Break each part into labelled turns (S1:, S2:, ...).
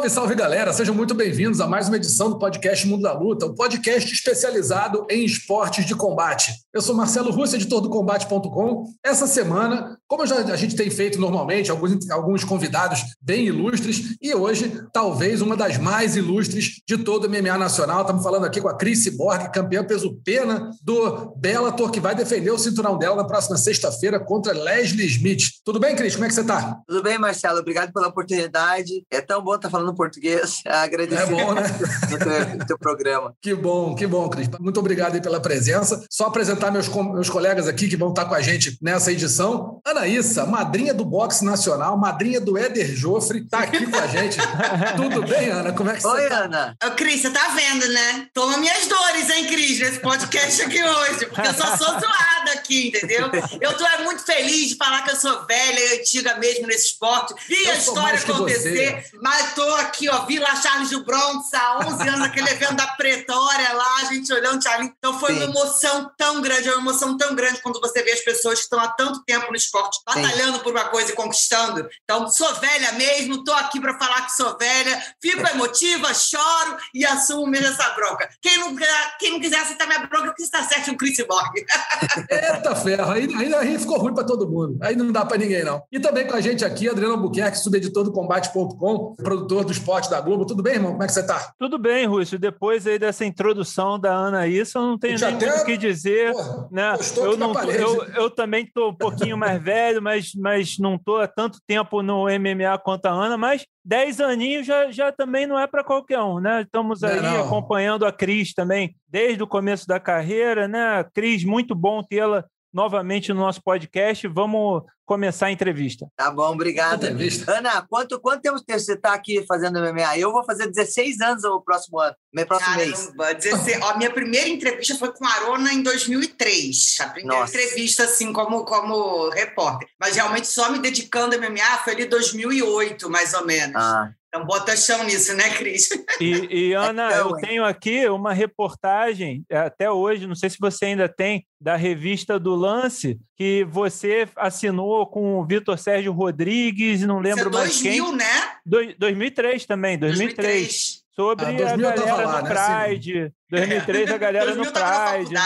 S1: Salve, salve galera! Sejam muito bem-vindos a mais uma edição do podcast Mundo da Luta, um podcast especializado em esportes de combate. Eu sou Marcelo Russo, editor do Combate.com. Essa semana, como já, a gente tem feito normalmente, alguns, alguns convidados bem ilustres, e hoje, talvez uma das mais ilustres de todo o MMA nacional. Estamos falando aqui com a Cris Borg, campeã peso pena do Bellator, que vai defender o cinturão dela na próxima sexta-feira contra Leslie Smith. Tudo bem, Cris? Como é que você está?
S2: Tudo bem, Marcelo. Obrigado pela oportunidade. É tão bom estar falando português. Agradecer
S1: é bom, né?
S2: no teu, no teu programa.
S1: Que bom, que bom, Cris. Muito obrigado aí pela presença. Só apresentar meus, meus colegas aqui que vão estar com a gente nessa edição. Anaíssa, madrinha do boxe nacional, madrinha do Éder Joffre, está aqui com a gente. Tudo bem, Ana? Como é que
S2: Oi,
S1: você tá?
S2: Ana.
S3: Ô, Cris, você tá vendo, né? Toma minhas dores, hein, Cris, nesse podcast aqui hoje, porque eu só sou zoada aqui, entendeu? Eu tô é muito feliz de falar que eu sou velha e antiga mesmo nesse esporte. Vi a história acontecer, mas tô aqui, ó, vi lá Charles do Bronx há 11 anos, aquele evento da Pretória lá, a gente olhando Charlie. Então foi uma
S2: Sim.
S3: emoção tão grande, é uma emoção tão grande quando você vê as pessoas que estão há tanto tempo no esporte, batalhando por uma coisa e conquistando. Então, sou velha mesmo, tô aqui para falar que sou velha, fico emotiva, choro e assumo mesmo essa bronca. Quem não, quem não quiser aceitar minha bronca, que está certo, um Chris Borg.
S1: Eita ferro, aí, aí, aí ficou ruim para todo mundo. Aí não dá para ninguém, não. E também com a gente aqui, Adriano Albuquerque, subeditor do Combate.com, produtor do esporte da Globo. Tudo bem, irmão? Como é que você tá?
S4: Tudo bem, Rússio. Depois aí dessa introdução da Ana isso, eu não tenho nem muito o que dizer.
S1: Porra,
S4: né? Eu, não eu, eu também estou um pouquinho mais velho, mas, mas não estou há tanto tempo no MMA quanto a Ana, mas 10 aninhos já, já também não é para qualquer um, né? Estamos
S1: Não é
S4: aí
S1: não.
S4: acompanhando a Cris também desde o começo da carreira, né? Cris, muito bom tê-la novamente no nosso podcast. Vamos começar a entrevista.
S2: Tá bom, obrigado.
S1: Entrevista.
S2: Ana, quanto, quanto tempo você está aqui fazendo MMA? Eu vou fazer 16 anos no próximo ano, no próximo mês.
S3: Caramba, 16. Ó, minha primeira entrevista foi com a Arona em 2003. A primeira
S2: Nossa.
S3: entrevista, assim, como, como repórter. Mas realmente só me dedicando a MMA foi ali 2008, mais ou menos.
S2: Ah,
S3: Então bota chão nisso, né, Cris?
S4: E, e, Ana,
S2: Então,
S4: eu tenho aqui uma reportagem, é, até hoje, não sei se você ainda tem, da revista do Lance, que você assinou com o Vitor Sérgio Rodrigues, não lembro
S3: é
S4: mais
S3: 2000,
S4: quem.
S3: né?
S4: Doi- 2003 também, 2003. Sobre
S1: Ah, 2000
S4: a
S1: eu tava
S4: galera
S1: lá,
S4: no
S1: né? Assim,
S4: Pride. 2003, a galera no
S3: 2000 tava na
S4: Pride. né?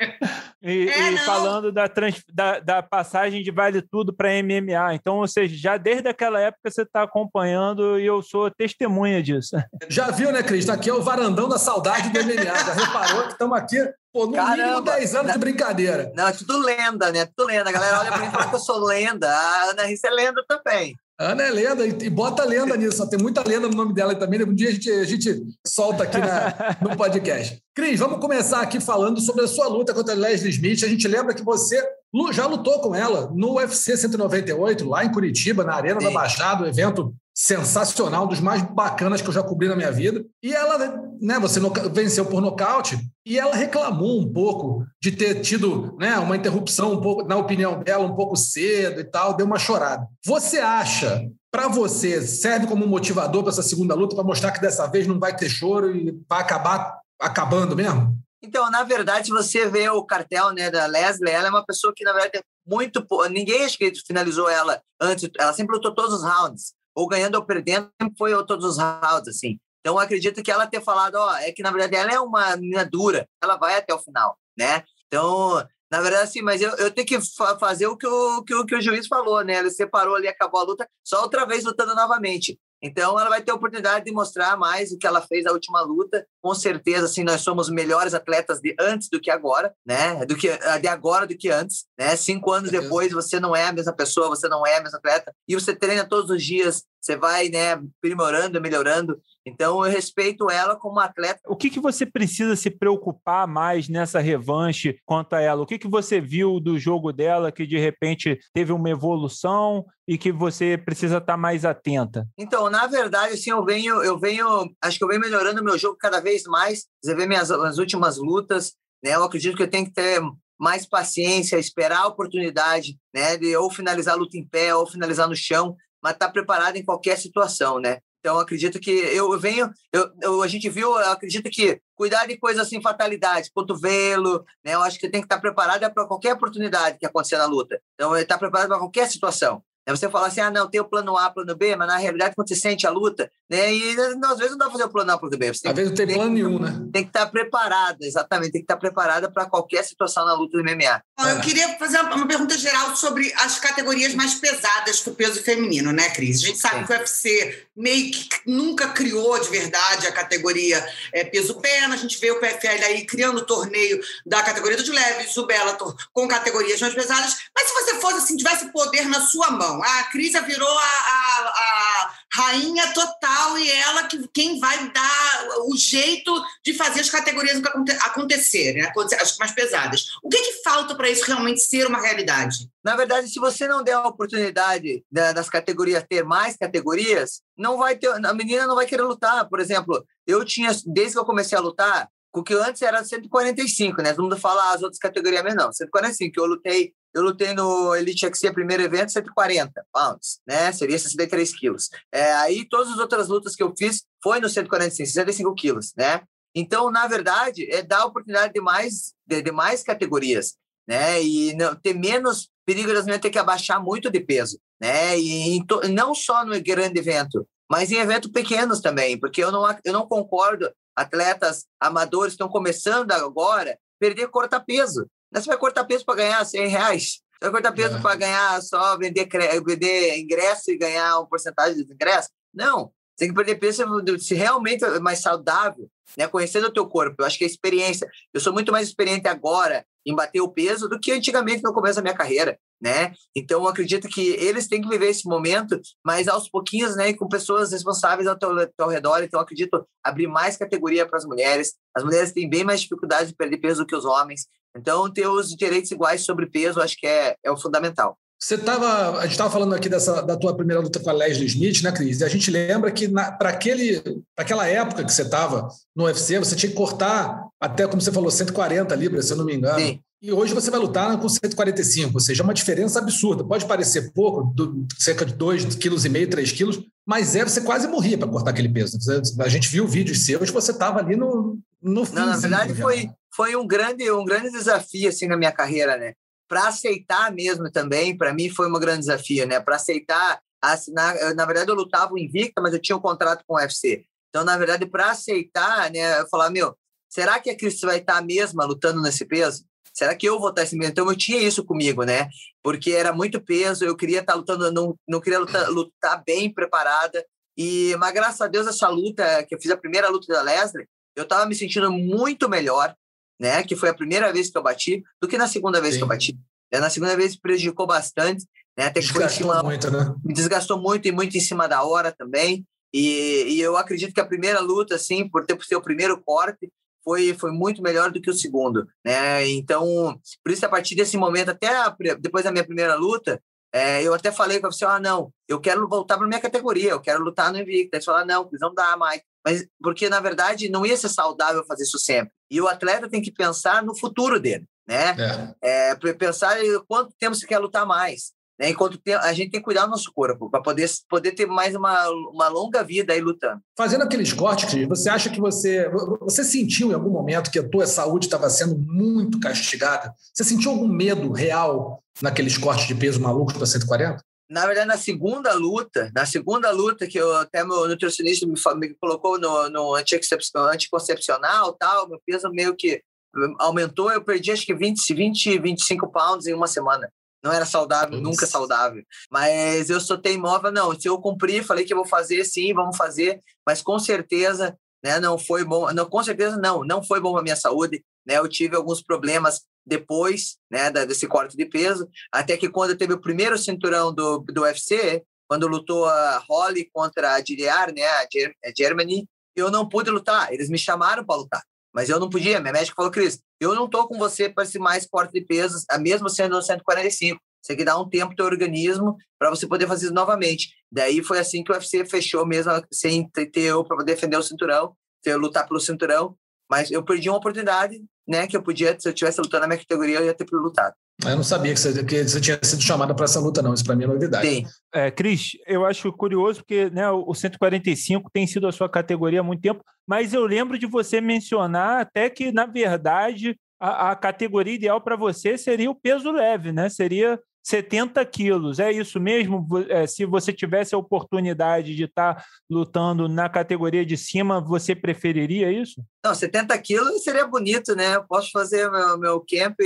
S4: E,
S3: É,
S4: e falando da, trans- da, da passagem de Vale Tudo para MMA. Então, ou seja, já desde aquela época você está acompanhando e eu sou testemunha disso.
S1: Já viu, né, Cris? Aqui é o varandão da saudade do MMA. Já reparou que estamos aqui, pô, no mínimo
S2: Caramba.
S1: 10 anos de brincadeira.
S2: não, é tudo lenda, né? Tudo lenda. A galera olha para mim e fala que eu sou lenda. A Ana Rissa é lenda também.
S1: Ana é lenda e, bota lenda nisso. Tem muita lenda no nome dela também. né? Um dia a gente, a gente solta aqui na- no podcast. Cris, vamos começar aqui falando sobre a sua luta contra a Leslie Smith. A gente lembra que você já lutou com ela no UFC 198, lá em Curitiba, na Arena da
S2: Sim.
S1: Baixada, um evento sensacional, um dos mais bacanas que eu já cobri na minha vida. E ela, né, você venceu por nocaute e ela reclamou um pouco de ter tido, né, uma interrupção um pouco, na opinião dela, um pouco cedo e tal, deu uma chorada. Você acha, para você, serve como motivador para essa segunda luta para mostrar que dessa vez não vai ter choro e vai acabar acabando mesmo?
S2: Então, na verdade, você vê o cartel né, da Leslie, ela é uma pessoa que, na verdade, tem muito. Ninguém acho que finalizou ela antes. Ela sempre lutou todos os rounds. Ou ganhando ou perdendo, foi todos os rounds, assim. Então, acredito que ela ter falado, ó, é que, na verdade, ela é uma menina dura, ela vai até o final, né? Então, na verdade, assim, mas eu, eu tenho que fa- fazer o que o, que, o, que o juiz falou, né? Ele separou ali, acabou a luta, só outra vez lutando novamente. Então, ela vai ter a oportunidade de mostrar mais o que ela fez na última luta. Com certeza, assim, nós somos melhores atletas de antes do que agora, né? Do que de agora do que antes, né? Cinco anos depois, você não é a mesma pessoa, você não é a mesma atleta. E você treina todos os dias, você vai, né, aprimorando, melhorando. Então, eu respeito ela como atleta.
S4: O que, que você precisa se preocupar mais nessa revanche quanto a ela? O que, que você viu do jogo dela que de repente teve uma evolução e que você precisa estar mais atenta?
S2: Então, na verdade, assim, eu venho, eu venho, acho que eu venho melhorando o meu jogo cada vez mais. Você vê minhas as últimas lutas, né? Eu acredito que eu tenho que ter mais paciência, esperar a oportunidade, né, de ou finalizar a luta em pé ou finalizar no chão. mas estar tá preparado em qualquer situação, né? Então, acredito que eu venho, eu, eu, a gente viu, acredito que cuidar de coisas assim, fatalidades, cotovelo, né? Eu acho que tem que estar preparado para qualquer oportunidade que acontecer na luta. Então, estar preparado para qualquer situação. É você falar assim, ah, não, tem o plano A, plano B, mas na realidade, quando você sente a luta, né? E às vezes não dá para fazer o plano A, plano B.
S1: Você às vezes não tem plano nenhum, né?
S2: Tem que estar preparada, exatamente, tem que estar preparada para qualquer situação na luta do MMA.
S3: Eu é. queria fazer uma pergunta geral sobre as categorias mais pesadas do peso feminino, né, Cris? A gente sabe Sim. que o UFC meio que nunca criou de verdade a categoria é, peso-pena, a gente vê o PFL aí criando o torneio da categoria dos leves, o Bellator com categorias mais pesadas, mas se você fosse assim, tivesse poder na sua mão, a Cris virou a, a, a, rainha total e ela que quem vai dar o jeito de fazer as categorias acontecerem, né? as mais pesadas. O que, que falta para isso realmente ser uma realidade?
S2: Na verdade, se você não der a oportunidade das categorias ter mais categorias, não vai ter, a menina não vai querer lutar. Por exemplo, eu tinha, desde que eu comecei a lutar, o que antes era 145, né? Todo mundo fala as outras categorias, mas não, 145, que eu lutei eu lutei no Elite XC, primeiro evento, 140 pounds, né? Seria 63 quilos. É, aí, todas as outras lutas que eu fiz foi no 145, 65 quilos, né? Então, na verdade, é dar oportunidade de mais, de, de mais categorias, né? E não, ter menos perigo meninas ter que abaixar muito de peso, né? E to, não só no grande evento, mas em eventos pequenos também, porque eu não, eu não concordo atletas amadores estão começando agora perder cortar peso. Você vai cortar peso para ganhar 100 reais? Você vai cortar peso é. para ganhar só vender, vender ingresso e ganhar uma porcentagem dos ingressos? Não. Você tem que perder peso se realmente é mais saudável, né? conhecendo o teu corpo. Eu acho que a experiência. Eu sou muito mais experiente agora em bater o peso do que antigamente no começo da minha carreira, né? Então, eu acredito que eles têm que viver esse momento, mas aos pouquinhos, né, com pessoas responsáveis ao teu, teu redor. Então, eu acredito abrir mais categoria para as mulheres. As mulheres têm bem mais dificuldade de perder peso do que os homens. Então, ter os direitos iguais sobre peso, acho que é, é o fundamental.
S1: Você estava, a gente estava falando aqui dessa, da tua primeira luta com a Leslie Smith, né, Cris? E a gente lembra que para aquela época que você estava no UFC, você tinha que cortar até, como você falou, 140 libras, se eu não me engano. Sim. E hoje você vai lutar com 145, ou seja, é uma diferença absurda. Pode parecer pouco, do, cerca de 2,5 kg, 3 kg, mas é, você quase morria para cortar aquele peso. A gente viu vídeos seus, você estava ali no, no
S2: fim. Não, na verdade, foi, foi um grande, um grande desafio assim na minha carreira, né? Para aceitar mesmo também, para mim foi um grande desafio, né? Para aceitar, assinar, na verdade eu lutava invicta, mas eu tinha um contrato com o UFC. Então, na verdade, para aceitar, né, eu falar, meu, será que a Cris vai estar mesma lutando nesse peso? Será que eu vou estar esse mesmo? Então, eu tinha isso comigo, né? Porque era muito peso, eu queria estar lutando, não, não queria lutar, lutar bem preparada. E, mas graças a Deus, essa luta, que eu fiz a primeira luta da Leslie, eu estava me sentindo muito melhor, né? Que foi a primeira vez que eu bati, do que na segunda vez Sim. que eu bati. É, na segunda vez prejudicou bastante, né? Até que
S1: desgastou foi cima, muito, né?
S2: Me desgastou muito e muito em cima da hora também. E, e eu acredito que a primeira luta, assim, por ter ser o primeiro corte, foi, foi muito melhor do que o segundo, né? Então, por isso, a partir desse momento, até a, depois da minha primeira luta, é, eu até falei para você, ah, não, eu quero voltar para minha categoria, eu quero lutar no Invicta. Aí você fala, não, não dá mais. Mas porque, na verdade, não ia ser saudável fazer isso sempre. E o atleta tem que pensar no futuro dele, né? É. é pensar quanto tempo você quer lutar mais. Né? Enquanto tem, a gente tem que cuidar do nosso corpo para poder, poder ter mais uma, uma longa vida aí lutando.
S1: Fazendo aqueles cortes, você acha que você. Você sentiu em algum momento que a tua saúde estava sendo muito castigada? Você sentiu algum medo real naqueles cortes de peso malucos para 140?
S2: Na verdade, na segunda luta, na segunda luta que eu, até meu nutricionista me, me colocou no, no anticoncepcional tal, meu peso meio que aumentou, eu perdi acho que 20, 20 25 pounds em uma semana. Não era saudável, Nossa. nunca saudável. Mas eu sou teimosa, não. Se eu cumprir, falei que eu vou fazer, sim, vamos fazer. Mas com certeza, né, não foi bom. Não, com certeza, não. Não foi bom para minha saúde. Né, eu tive alguns problemas depois né, desse corte de peso, até que quando teve o primeiro cinturão do, do UFC, quando lutou a Holly contra a Diliar, né, a, Germany, eu não pude lutar, eles me chamaram para lutar, mas eu não podia, minha médica falou, Cris, eu não tô com você para esse mais corte de peso, mesmo sendo 145, você tem que dar um tempo teu organismo para você poder fazer isso novamente. Daí foi assim que o UFC fechou mesmo, sem ter eu para defender o cinturão, ter lutar pelo cinturão, mas eu perdi uma oportunidade, né? Que eu podia, se eu tivesse lutando na minha categoria, eu ia ter lutado.
S1: Eu não sabia que você, que você tinha sido chamada para essa luta, não. Isso para mim é novidade.
S4: Sim. É, Cris, eu acho curioso porque né, o 145 tem sido a sua categoria há muito tempo, mas eu lembro de você mencionar até que, na verdade, a, a categoria ideal para você seria o peso leve, né? Seria 70 quilos. É isso mesmo? É, se você tivesse a oportunidade de estar tá lutando na categoria de cima, você preferiria isso?
S2: Não, 70 quilos seria bonito, né? Eu posso fazer meu, meu camp,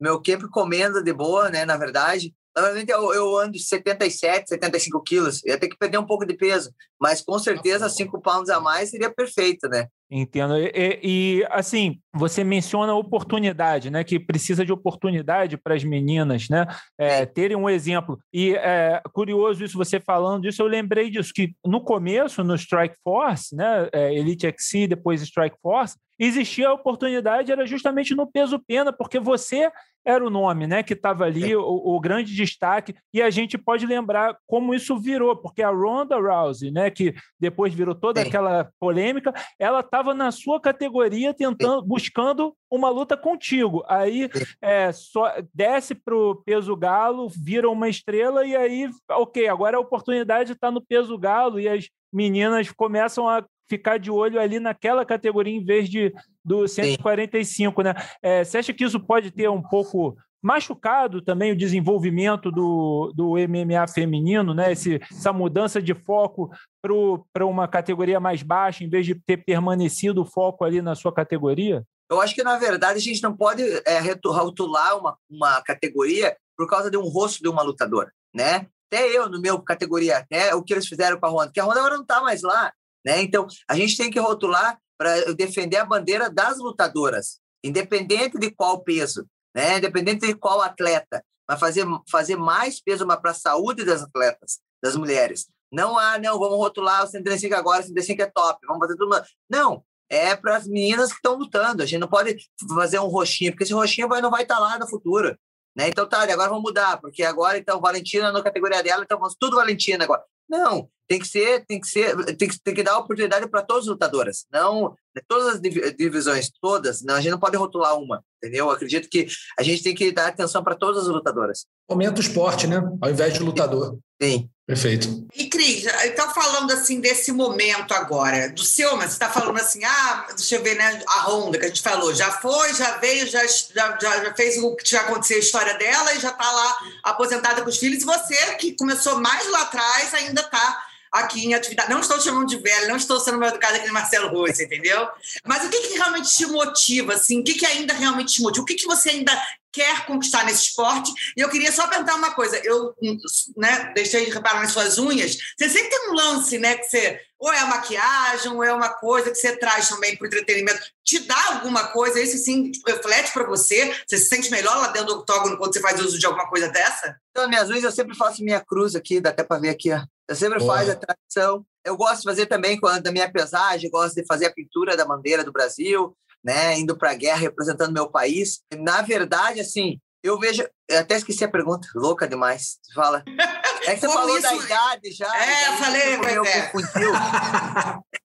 S2: meu camp comendo de boa, né? Na verdade. Normalmente eu, eu ando 77, 75 quilos. Eu ia ter que perder um pouco de peso, mas com certeza 5 pounds a mais seria perfeito, né?
S4: Entendo. E, e, assim, você menciona oportunidade, né? Que precisa de oportunidade para as meninas, né? É, terem um exemplo. E é curioso isso, você falando isso, eu lembrei disso, que no começo, no Strike Force, né? É, Elite XC, depois Strike Force, existia a oportunidade, era justamente no peso pena, porque você era o nome, né? Que estava ali, o, o, grande destaque, e a gente pode lembrar como isso virou, porque a Ronda Rousey, né? Que depois virou toda aquela polêmica, ela estava na sua categoria tentando, buscando uma luta contigo. Aí é, só desce para o peso galo, vira uma estrela, e aí, ok, agora a oportunidade está no peso galo, e as meninas começam a ficar de olho ali naquela categoria em vez de do 145, Sim. né? É, você acha que isso pode ter um pouco machucado também o desenvolvimento do, do MMA feminino, né? Esse, essa mudança de foco para uma categoria mais baixa, em vez de ter permanecido o foco ali na sua categoria?
S2: Eu acho que, na verdade, a gente não pode é, rotular uma, uma categoria por causa de um rosto de uma lutadora, né? Até eu, no meu categoria, até o que eles fizeram com a Ronda, porque a Ronda agora não está mais lá, né? Então, a gente tem que rotular para defender a bandeira das lutadoras, independente de qual peso, né? independente de qual atleta, mas fazer, fazer mais peso para a saúde das atletas, das mulheres. Não, ah, não, vamos rotular o 135 agora, o 135 é top, vamos fazer tudo. Não, é para as meninas que estão lutando. A gente não pode fazer um roxinho, porque esse roxinho vai, não vai estar tá lá no futuro. Né? Então, tá, agora vamos mudar, porque agora, então, Valentina na categoria dela, então vamos tudo Valentina agora. Não, tem que ser, tem que ser, tem que, tem que dar oportunidade para todas as lutadoras, não todas as divisões, todas. Não, a gente não pode rotular uma, entendeu? Eu acredito que a gente tem que dar atenção para todas as lutadoras.
S1: Aumenta o esporte, né? Ao invés de lutador.
S2: Sim.
S1: Perfeito.
S3: E, Cris, então falando assim desse momento agora, do seu, mas você está falando assim, ah, deixa eu ver, né, a Honda que a gente falou, já foi, já veio, já, já, já fez o que já aconteceu a história dela e já está lá aposentada com os filhos, e você, que começou mais lá atrás, ainda está aqui em atividade. Não estou te chamando de velho, não estou sendo mal educada aqui no Marcelo Rossi, entendeu? Mas o que, que realmente te motiva, assim? O que, que ainda realmente te motiva? O que, que você ainda quer conquistar nesse esporte? E eu queria só perguntar uma coisa. Eu né, deixei de reparar nas suas unhas. Você sempre tem um lance, né? Que você ou é a maquiagem, ou é uma coisa que você traz também para o entretenimento. Te dá alguma coisa, isso sim reflete para você? Você se sente melhor lá dentro do octógono quando você faz uso de alguma coisa dessa?
S2: Então, minhas unhas eu sempre faço minha cruz aqui, dá até para ver aqui, ó. Eu sempre Boa. faço a tradição. Eu gosto de fazer também quando da minha pesagem, gosto de fazer a pintura da bandeira do Brasil, né, indo para a guerra representando meu país. Na verdade, assim, eu vejo. Eu até esqueci a pergunta, louca demais. Fala. É que você Como falou isso... da idade já.
S3: É, eu falei, mas é.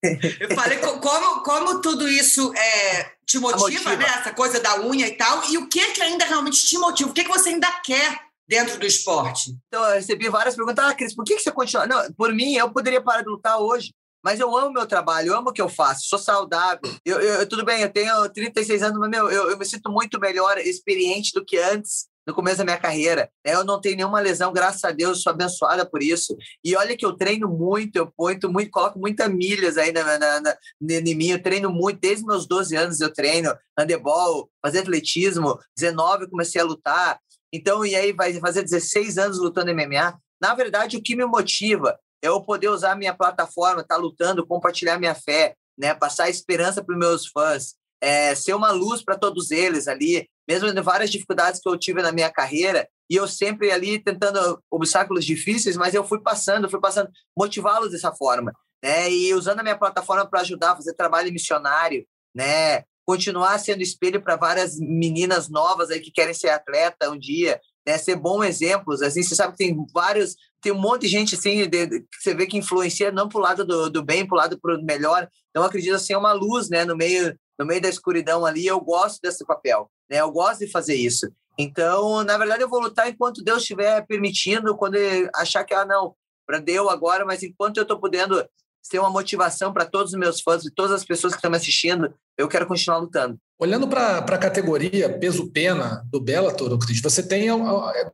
S3: eu falei como, como tudo isso é, te motiva, motiva, né? Essa coisa da unha e tal. E o que, que ainda realmente te motiva? O que, que você ainda quer dentro do esporte?
S2: Então, eu recebi várias perguntas. Ah, Cris, por que, você continua? Não, por mim, eu poderia parar de lutar hoje. Mas eu amo meu trabalho, eu amo o que eu faço, sou saudável. Eu, eu, tudo bem, eu tenho 36 anos, mas meu, eu, eu me sinto muito melhor, experiente do que antes no começo da minha carreira. Eu não tenho nenhuma lesão, graças a Deus, sou abençoada por isso. E olha que eu treino muito, eu ponho muito, coloco muitas milhas aí na, na, na, em mim, eu treino muito, desde meus 12 anos eu treino handebol, fazer atletismo, 19 eu comecei a lutar. Então, e aí vai fazer 16 anos lutando MMA. Na verdade, o que me motiva é eu poder usar minha plataforma, estar tá lutando, compartilhar minha fé, né? passar esperança para os meus fãs, é, ser uma luz para todos eles ali, mesmo em várias dificuldades que eu tive na minha carreira, e eu sempre ali tentando obstáculos difíceis, mas eu fui passando, fui passando, motivá-los dessa forma, né? E usando a minha plataforma para ajudar fazer trabalho missionário, né? Continuar sendo espelho para várias meninas novas aí que querem ser atleta um dia, né? Ser bons exemplos, assim, você sabe que tem vários tem um monte de gente assim de, que você vê que influencia não para o lado do, do bem, para o lado pro melhor. Então, acredito assim, é uma luz, né, no meio no meio da escuridão ali. Eu gosto desse papel, né? Eu gosto de fazer isso. Então, na verdade, eu vou lutar enquanto Deus estiver permitindo, quando achar que, ah, não, para deu agora, mas enquanto eu estou podendo ser uma motivação para todos os meus fãs e todas as pessoas que estão me assistindo, eu quero continuar lutando.
S1: Olhando para a categoria peso-pena do Bellator, Cris, você tem,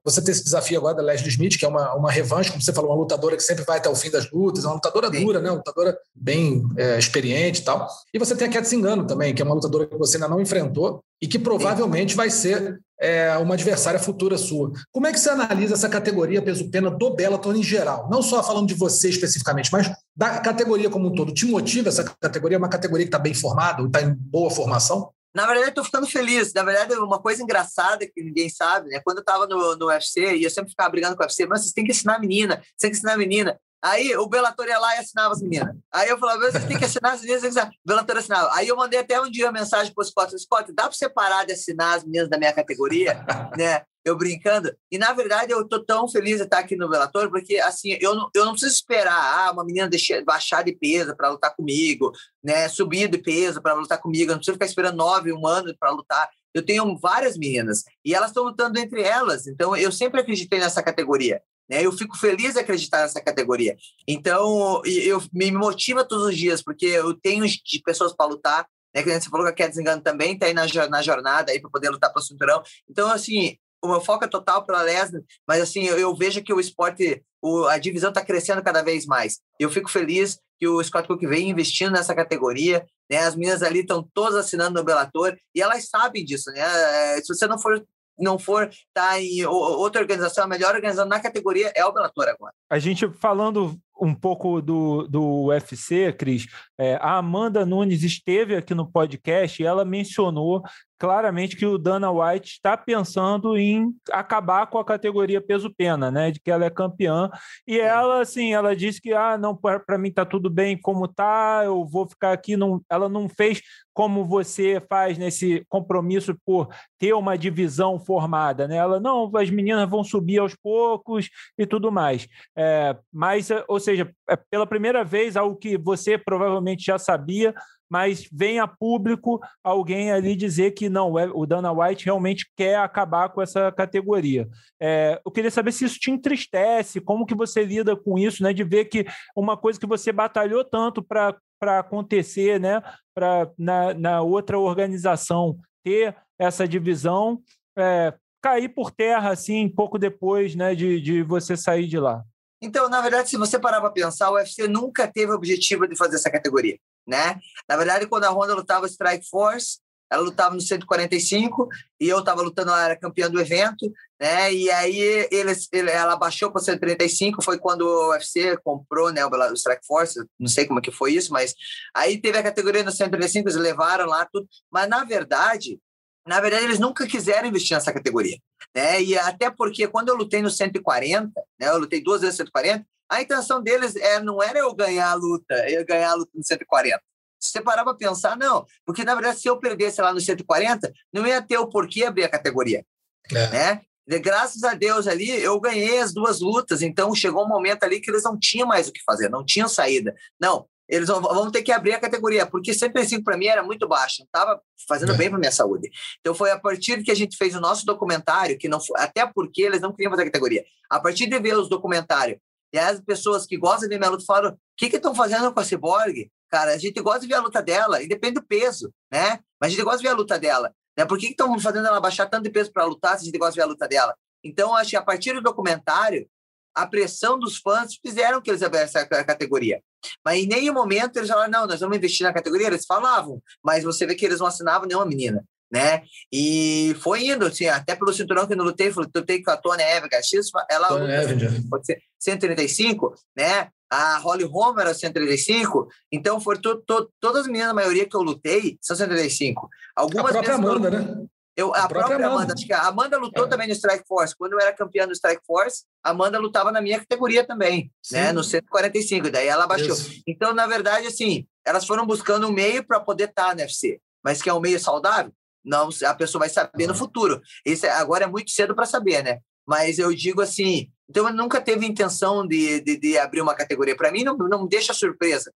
S1: você tem esse desafio agora da Leslie Smith, que é uma, uma revanche, como você falou, uma lutadora que sempre vai até o fim das lutas, é uma lutadora Sim. dura, né? uma lutadora bem é, experiente e tal. E você tem a Cat Zingano também, que é uma lutadora que você ainda não enfrentou e que provavelmente Sim. vai ser é, uma adversária futura sua. Como é que você analisa essa categoria peso-pena do Bellator em geral? Não só falando de você especificamente, mas da categoria como um todo. Te motiva essa categoria? É uma categoria que está bem formada, está em boa formação?
S2: Na verdade, eu tô ficando feliz. Na verdade, uma coisa engraçada que ninguém sabe, né? Quando eu estava no, no UFC, e eu sempre ficava brigando com o UFC, mas vocês têm que ensinar a menina, vocês têm que ensinar a menina. Aí o Bellator ia lá e assinava as meninas. Aí eu falava, você tem que assinar as meninas, o Bellator assinava. Aí eu mandei até um dia uma mensagem para o Scott, Scott, dá para você parar de assinar as meninas da minha categoria? né? Eu brincando. E na verdade eu tô tão feliz de estar aqui no Bellator, porque assim, eu não, eu não preciso esperar ah, uma menina deixar, baixar de peso para lutar comigo, né? Subir de peso para lutar comigo. Eu não preciso ficar esperando nove, um ano para lutar. Eu tenho várias meninas e elas estão lutando entre elas. Então eu sempre acreditei nessa categoria. Né? Eu fico feliz de acreditar nessa categoria. Então, eu me motiva todos os dias, porque eu tenho pessoas para lutar. Né? Que você falou que a Quer Desengano também está aí na, na jornada aí para poder lutar para o cinturão. Então, assim, o meu foco é total para Lesnar, mas assim, eu, eu, vejo que o esporte, o, a divisão está crescendo cada vez mais. Eu fico feliz que o Scott Cook vem investindo nessa categoria, né? As meninas ali estão todas assinando no Bellator e elas sabem disso, né? É, se você não for não for tá em outra organização, a melhor organização na categoria é o Bellator agora.
S4: A gente falando um pouco do, do UFC, Cris, é, a Amanda Nunes esteve aqui no podcast e ela mencionou claramente que o Dana White está pensando em acabar com a categoria peso-pena, né? De que ela é campeã. E ela, assim, ela disse que, ah, não, para mim tá tudo bem como tá, eu vou ficar aqui. Não, ela não fez como você faz nesse compromisso por ter uma divisão formada, né? Ela, não, as meninas vão subir aos poucos e tudo mais. É, mas, ou seja, é pela primeira vez, algo que você provavelmente já sabia, mas vem a público alguém ali dizer que não, é, o Dana White realmente quer acabar com essa categoria. É, eu queria saber se isso te entristece, como que você lida com isso, né? De ver que uma coisa que você batalhou tanto para acontecer, né? Para na, na outra organização ter essa divisão, é, cair por terra assim pouco depois, né? De, de você sair de lá.
S2: Então, na verdade, se você parar para pensar, o UFC nunca teve o objetivo de fazer essa categoria, né? Na verdade, quando a Honda lutava Strike Force, ela lutava no 145 e eu estava lutando, ela era campeã do evento, né? E aí eles, ele, ela baixou para 135, foi quando o UFC comprou, né, o Strike Force, não sei como é que foi isso, mas aí teve a categoria no 135, eles levaram lá tudo, mas na verdade, na verdade eles nunca quiseram investir nessa categoria. Né? E até porque quando eu lutei no 140, né, eu lutei duas vezes no 140, a intenção deles é, não era eu ganhar a luta, eu ganhar a luta no 140. Se você parar para pensar, não. Porque, na verdade, se eu perdesse lá no 140, não ia ter o porquê abrir a categoria. É. Né? graças a Deus ali, eu ganhei as duas lutas. Então, chegou um momento ali que eles não tinham mais o que fazer, não tinham saída. Não, eles vão, vão ter que abrir a categoria, porque 105 para mim era muito baixo, estava fazendo é. bem para minha saúde. Então foi a partir que a gente fez o nosso documentário, que não até porque eles não queriam fazer a categoria. A partir de ver os documentários e as pessoas que gostam de ver minha luta falaram: o que estão fazendo com a Cyborg? Cara, a gente gosta de ver a luta dela, e depende do peso, né? Mas a gente gosta de ver a luta dela. Né? Por que estão fazendo ela baixar tanto de peso para lutar se a gente gosta de ver a luta dela? Então, acho que a partir do documentário, a pressão dos fãs fizeram que eles abrissem a categoria. Mas em nenhum momento eles falaram, não, nós vamos investir na categoria. Eles falavam, mas você vê que eles não assinavam nenhuma menina, né? E foi indo, assim, até pelo cinturão que eu não lutei, lutei com a Tony Evans, ela luta, 135, né? A Holly Holm era 135, então foram to, to, todas as meninas, a maioria que eu lutei, são 135. Algumas
S1: a própria Amanda, né?
S2: Eu, a, a própria, própria Amanda. Acho que a Amanda lutou é. também no Strike Force. Quando eu era campeã do Strike Force, a Amanda lutava na minha categoria também, Sim. né? No 145. Daí ela baixou. Isso. Então, na verdade, assim, elas foram buscando um meio para poder estar tá no UFC. Mas que é um meio saudável? Não, a pessoa vai saber uhum. no futuro. Esse agora é muito cedo para saber, né? Mas eu digo assim, Então, nunca teve intenção de, de, de abrir uma categoria. Para mim, não, não deixa surpresa.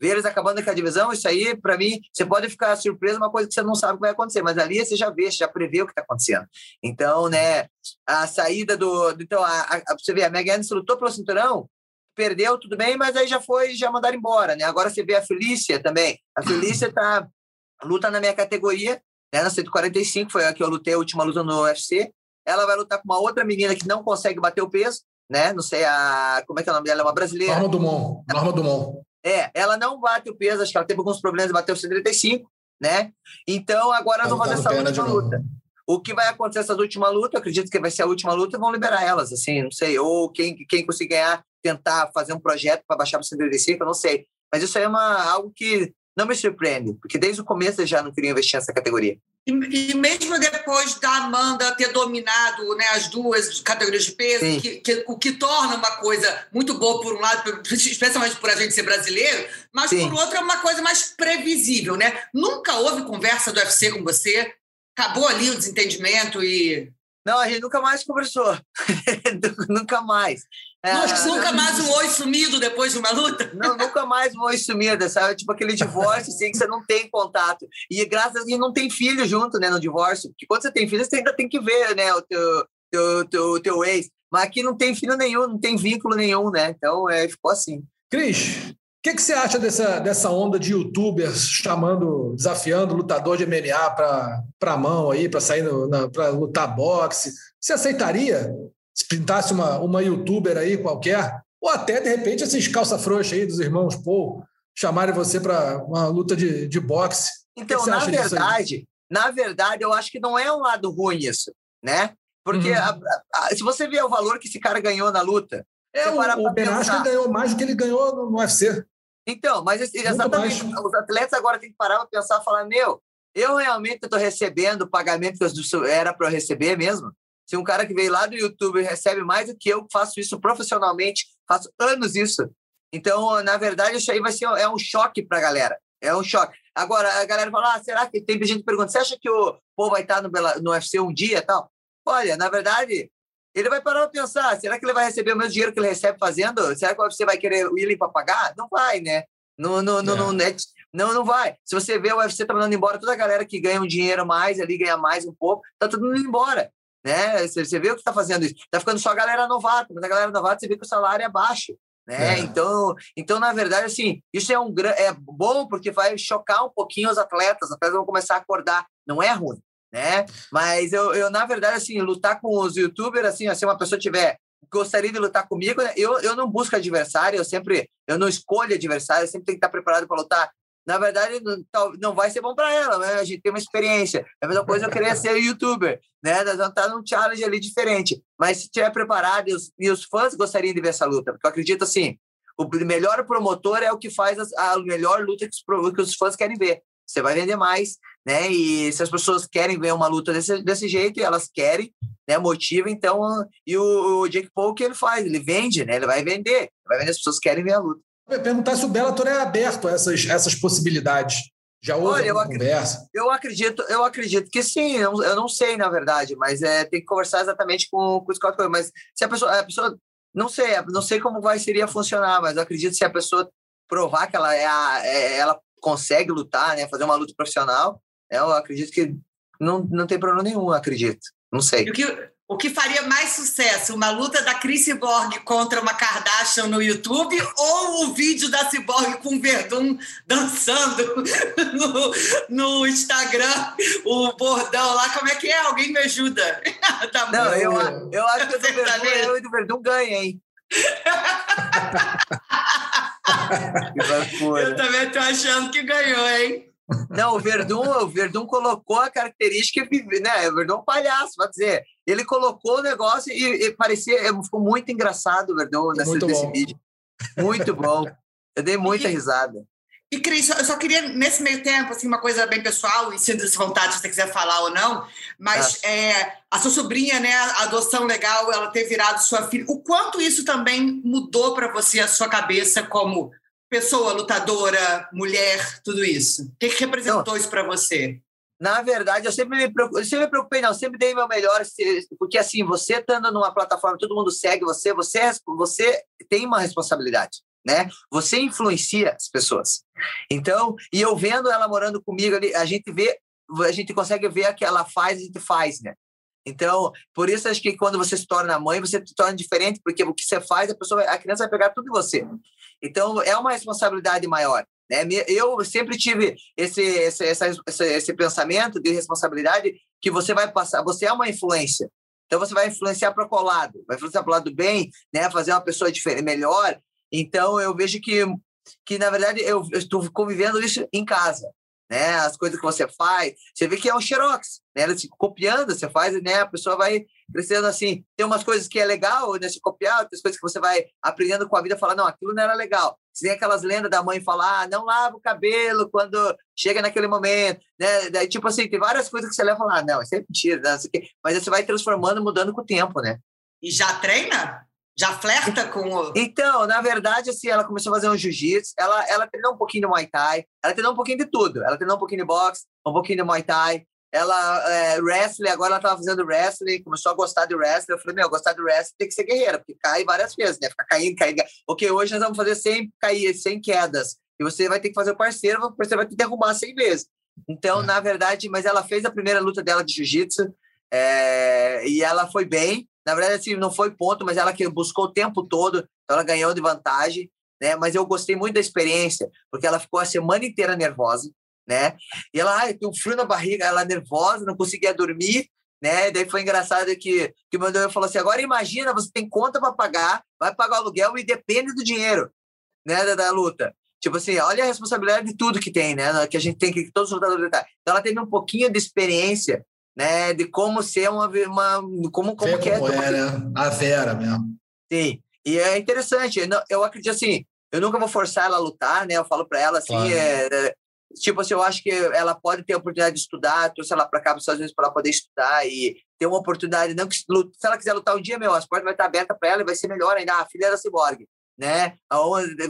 S2: Ver eles acabando com a divisão, isso aí, para mim, você pode ficar surpreso, uma coisa que você não sabe o que vai acontecer, mas ali você já vê, você já prevê o que está acontecendo. Então, né, a saída do. Então, a, a, você vê, a Meg Anderson lutou pelo cinturão, perdeu, tudo bem, mas aí já foi, já mandaram embora, né? Agora você vê a Felícia também. A Felícia tá, luta na minha categoria, né, na 145, foi a que eu lutei a última luta no UFC. Ela vai lutar com uma outra menina que não consegue bater o peso, né? Não sei a. Como é que é o nome dela? É uma brasileira.
S1: Norma Dumont. Norma Dumont.
S2: É, ela não bate o peso, acho que ela teve alguns problemas de bater o 135, né? Então agora não fazer essa última luta. O que vai acontecer nessa última luta, acredito que vai ser a última luta, vão liberar elas, assim, não sei. Ou quem, quem conseguir ganhar, tentar fazer um projeto para baixar para 135, eu não sei. Mas isso aí é uma, algo que não me surpreende, porque desde o começo eu já não queria investir nessa categoria.
S3: E, e, mesmo depois da Amanda ter dominado né, as duas categorias de peso, que, que, o que torna uma coisa muito boa por um lado, especialmente por a gente ser brasileiro, mas Sim. por outro é uma coisa mais previsível, né? Nunca houve conversa do UFC com você? Acabou ali o desentendimento e
S2: não, a gente nunca mais conversou. nunca mais.
S3: É, nunca mais um oi sumido depois de uma luta?
S2: Não, nunca mais um oi sumido, sabe? Tipo aquele divórcio assim, que você não tem contato. E graças a Deus não tem filho junto, né, no divórcio. Porque quando você tem filho, você ainda tem que ver, né, o teu, teu, teu, teu ex. Mas aqui não tem filho nenhum, não tem vínculo nenhum, né? Então, é, ficou assim.
S1: Cris, que, que, você acha dessa, dessa onda de youtubers chamando, desafiando lutador de MMA para a mão aí, para sair para lutar boxe? Você aceitaria se pintasse uma, uma youtuber aí qualquer? Ou até, de repente, esses calça frouxa aí dos irmãos Paul chamarem você para uma luta de, de boxe?
S2: Então, que que na verdade, na verdade, eu acho que não é um lado ruim isso, né? Porque uhum. a, a, se você vê o valor que esse cara ganhou na luta,
S1: é, o, o Ben ganhou mais do que ele ganhou no, no UFC.
S2: Então, mas exatamente, os atletas agora têm que parar para pensar e falar, meu, eu realmente estou recebendo o pagamento que era para eu receber mesmo? Se um cara que veio lá do YouTube recebe mais do que eu, faço isso profissionalmente, faço anos isso. Então, na verdade, isso aí vai ser é um choque para a galera. É um choque. Agora, a galera fala, ah, será que tem gente que pergunta, você acha que o povo vai estar no, no UFC um dia tal? Olha, na verdade, ele vai parar para pensar: será que ele vai receber o mesmo dinheiro que ele recebe fazendo? Será que você vai querer o William para pagar? Não vai, né? Não, não, não, é. não, não, não vai. Se você vê o UFC tá mandando embora toda a galera que ganha um dinheiro mais ali, ganha mais um pouco, tá tudo indo embora. Né? Você, você vê o que está fazendo isso. Tá ficando só a galera novata, mas a galera novata você vê que o salário é baixo. Né? É. Então, então, na verdade, assim, isso é um é bom porque vai chocar um pouquinho os atletas, os atletas vão começar a acordar. Não é ruim né? Mas eu, eu, na verdade, assim, lutar com os youtubers, assim, se uma pessoa tiver gostaria de lutar comigo, né? eu, eu não busco adversário, eu sempre, eu não escolho adversário, eu sempre tenho que estar preparado para lutar. Na verdade, não, não vai ser bom para ela, né? A gente tem uma experiência. É a mesma coisa eu querer ser youtuber, né? Nós vamos estar num challenge ali diferente. Mas se estiver preparado e os, e os fãs gostariam de ver essa luta, porque eu acredito assim, o melhor promotor é o que faz a, a melhor luta que os, que os fãs querem ver. Você vai vender mais, né? E se as pessoas querem ver uma luta desse, desse jeito, elas querem, né? Motiva, então. E o, o Jake Paul, o que ele faz? Ele vende, né? Ele vai vender, vai vender, as pessoas querem ver a luta.
S1: Eu ia perguntar se o Bellator é aberto a essas, essas possibilidades. Já houve Olha, eu conversa?
S2: Acredito, eu acredito, eu acredito que sim. Eu, eu não sei, na verdade, mas é, tem que conversar exatamente com, com o Scott Cohen. Mas se a pessoa, a pessoa. Não sei, não sei como vai seria funcionar, mas acredito que se a pessoa provar que ela é, a, é ela consegue lutar, né, fazer uma luta profissional, né, eu acredito que não, não tem problema nenhum, acredito. Não sei.
S3: O que, o que faria mais sucesso? Uma luta da Chris Borg contra uma Kardashian no YouTube ou o vídeo da Cyborg com o Verdun dançando no, no Instagram, o bordão lá? Como é que é? Alguém me ajuda.
S2: tá não, eu, eu acho que o do Verdun, eu e do Verdun ganha, hein?
S3: eu também tô achando que ganhou, hein?
S2: Não, o Verdun, o Verdun colocou a característica, né? O Verdun é um palhaço, vai dizer. Ele colocou o negócio e, e parecia, ficou muito engraçado o Verdun nesse, nesse vídeo. Muito bom. Eu dei muita risada.
S3: E, Cris, eu só queria, nesse meio tempo, assim, uma coisa bem pessoal, e sinta-se vontade se você quiser falar ou não, mas ah. é, a sua sobrinha, né, a adoção legal, ela ter virado sua filha, o quanto isso também mudou para você a sua cabeça como pessoa, lutadora, mulher, tudo isso? O que, que representou não. isso para você?
S2: Na verdade, eu sempre me preocupei, eu sempre me preocupei, não, sempre dei meu melhor, porque assim, você estando numa plataforma, todo mundo segue você, você, é você tem uma responsabilidade, né? Você influencia as pessoas. Então, e eu vendo ela morando comigo ali, a gente vê, a gente consegue ver o que ela faz, a gente faz, né? Então, por isso acho que quando você se torna mãe, você se torna diferente, porque o que você faz, a pessoa, a criança vai pegar tudo de você. Então, é uma responsabilidade maior. Né? Eu sempre tive esse, esse, esse, esse pensamento de responsabilidade que você vai passar, você é uma influência. Então, você vai influenciar para qual lado? Vai influenciar para o lado do bem, né? fazer uma pessoa melhor. Então, eu vejo que, que na verdade, eu estou convivendo isso em casa né? As coisas que você faz, você vê que é um xerox, né? Se copiando, você faz, né? A pessoa vai crescendo assim. Tem umas coisas que é legal, né? Se copiar, tem coisas que você vai aprendendo com a vida, falar, não, aquilo não era legal. Você tem aquelas lendas da mãe falar, ah, não lava o cabelo quando chega naquele momento, né? Daí, tipo assim, tem várias coisas que você leva fala, ah, não, isso é mentira. Mas você vai transformando, mudando com o tempo, né?
S3: E já treina? Já flerta com o...
S2: Então, na verdade, assim, ela começou a fazer um jiu-jitsu, ela, ela treinou um pouquinho de Muay Thai, ela treinou um pouquinho de tudo. Ela treinou um pouquinho de boxe, um pouquinho de Muay Thai, ela é, wrestling, agora ela estava fazendo wrestling, começou a gostar de wrestling. Eu falei, meu, gostar de wrestling tem que ser guerreira, porque cai várias vezes, né? Ficar caindo, caindo. Ok, hoje nós vamos fazer sem cair, sem quedas. E você vai ter que fazer o parceiro, o parceiro vai ter que derrubar 100 vezes. Então, é. na verdade, mas ela fez a primeira luta dela de jiu-jitsu é, e ela foi bem. Na verdade, assim, não foi ponto, mas ela que buscou o tempo todo, então ela ganhou de vantagem, né? Mas eu gostei muito da experiência, porque ela ficou a semana inteira nervosa, né? E ela, ai, tem um frio na barriga, ela nervosa, não conseguia dormir, né? E daí foi engraçado que que mandou eu falou assim: "Agora imagina, você tem conta para pagar, vai pagar o aluguel e depende do dinheiro, né, da, da, luta. Tipo assim, olha a responsabilidade de tudo que tem, né? Que a gente tem que todos os lutadores Então ela teve um pouquinho de experiência né? De como ser uma, uma como como
S1: que é, como é né? a Vera mesmo.
S2: Sim. E é interessante. Eu acredito assim, eu nunca vou forçar ela a lutar, né? Eu falo para ela assim, claro. é, é, tipo assim, eu acho que ela pode ter a oportunidade de estudar, trouxe ela para cá para os Estados Unidos para ela poder estudar e ter uma oportunidade, não que se ela quiser lutar um dia, meu, as portas vai estar abertas para ela e vai ser melhor ainda. A filha era ciborgue, né?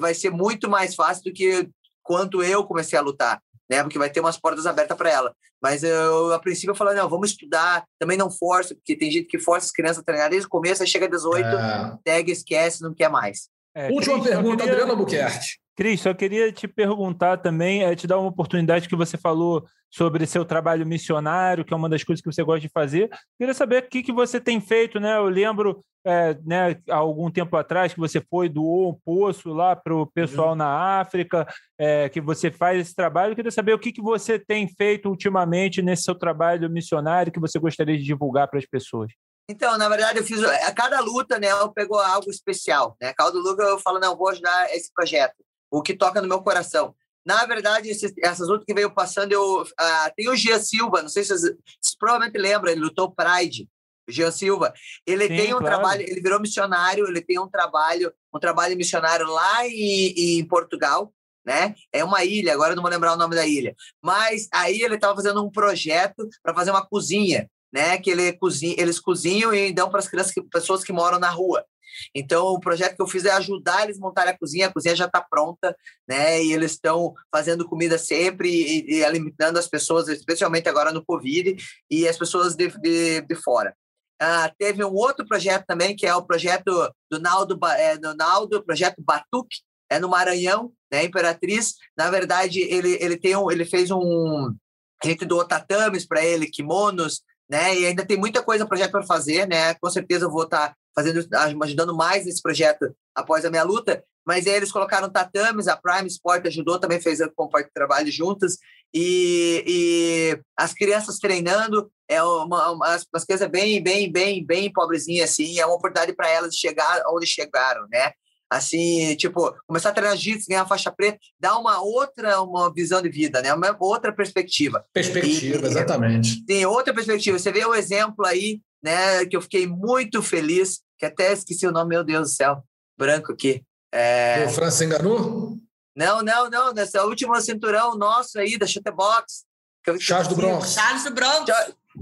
S2: Vai ser muito mais fácil do que quanto eu comecei a lutar né? Porque vai ter umas portas abertas para ela. Mas eu, a princípio, eu falei, não, vamos estudar, também não força, porque tem gente que força as crianças a treinar desde o começo, aí chega às 18, é. pega, esquece, não quer mais.
S1: É, Última pergunta, queria... Adriano Albuquerque.
S4: Cris, só queria te perguntar também, é, te dar uma oportunidade que você falou sobre seu trabalho missionário, que é uma das coisas que você gosta de fazer. Queria saber o que, que você tem feito, né? Eu lembro, é, né, há algum tempo atrás, que você foi, doou um poço lá para o pessoal uhum. na África, é, que você faz esse trabalho. Eu queria saber o que, que você tem feito ultimamente nesse seu trabalho missionário que você gostaria de divulgar para as pessoas.
S2: Então, na verdade, eu fiz a cada luta, né? Eu pegou algo especial, né? Cada luta eu falo, não, vou ajudar esse projeto o que toca no meu coração. Na verdade, esses, essas lutas que veio passando, eu uh, tem o Gia Silva, não sei se vocês, vocês provavelmente lembram, ele lutou Pride. Jean Silva, ele Sim, tem um claro. trabalho, ele virou missionário, ele tem um trabalho, um trabalho missionário lá em, em Portugal, né? É uma ilha, agora eu não vou lembrar o nome da ilha. Mas aí ele estava fazendo um projeto para fazer uma cozinha, né? Que ele cozinha, eles cozinham e dão para as crianças, pessoas que moram na rua. Então, o projeto que eu fiz é ajudar eles a montar a cozinha. A cozinha já está pronta, né? E eles estão fazendo comida sempre e, e, alimentando as pessoas, especialmente agora no Covid, e as pessoas de, de, de fora. Ah, teve um outro projeto também, que é o projeto do Naldo, é, do Naldo projeto Batuque, é no Maranhão, né? Imperatriz. Na verdade, ele, ele, tem um, ele fez um. A gente doou tatames para ele, kimonos, né? E ainda tem muita coisa projeto para fazer, né? Com certeza eu vou estar tá fazendo, ajudando mais nesse projeto após a minha luta. Mas aí eles colocaram tatames, a Prime Sport ajudou, também fez o trabalho juntas. E, e, as crianças treinando é uma, uma, umas crianças bem, bem, bem, bem pobrezinhas, assim. É uma oportunidade para elas chegar onde chegaram, né? Assim, tipo, começar a treinar jiu-jitsu, ganhar faixa preta, dá uma outra uma visão de vida, né? Uma outra perspectiva.
S1: Perspectiva, e, exatamente.
S2: Tem outra perspectiva. Você vê o exemplo aí, né, que eu fiquei muito feliz, que até esqueci o nome, meu Deus do céu, branco aqui.
S1: É... O Francis enganou?
S2: Não, não, não, nessa última cinturão nosso aí da Shutterbox.
S1: Charles do Bronx.
S3: Charles do Bronx.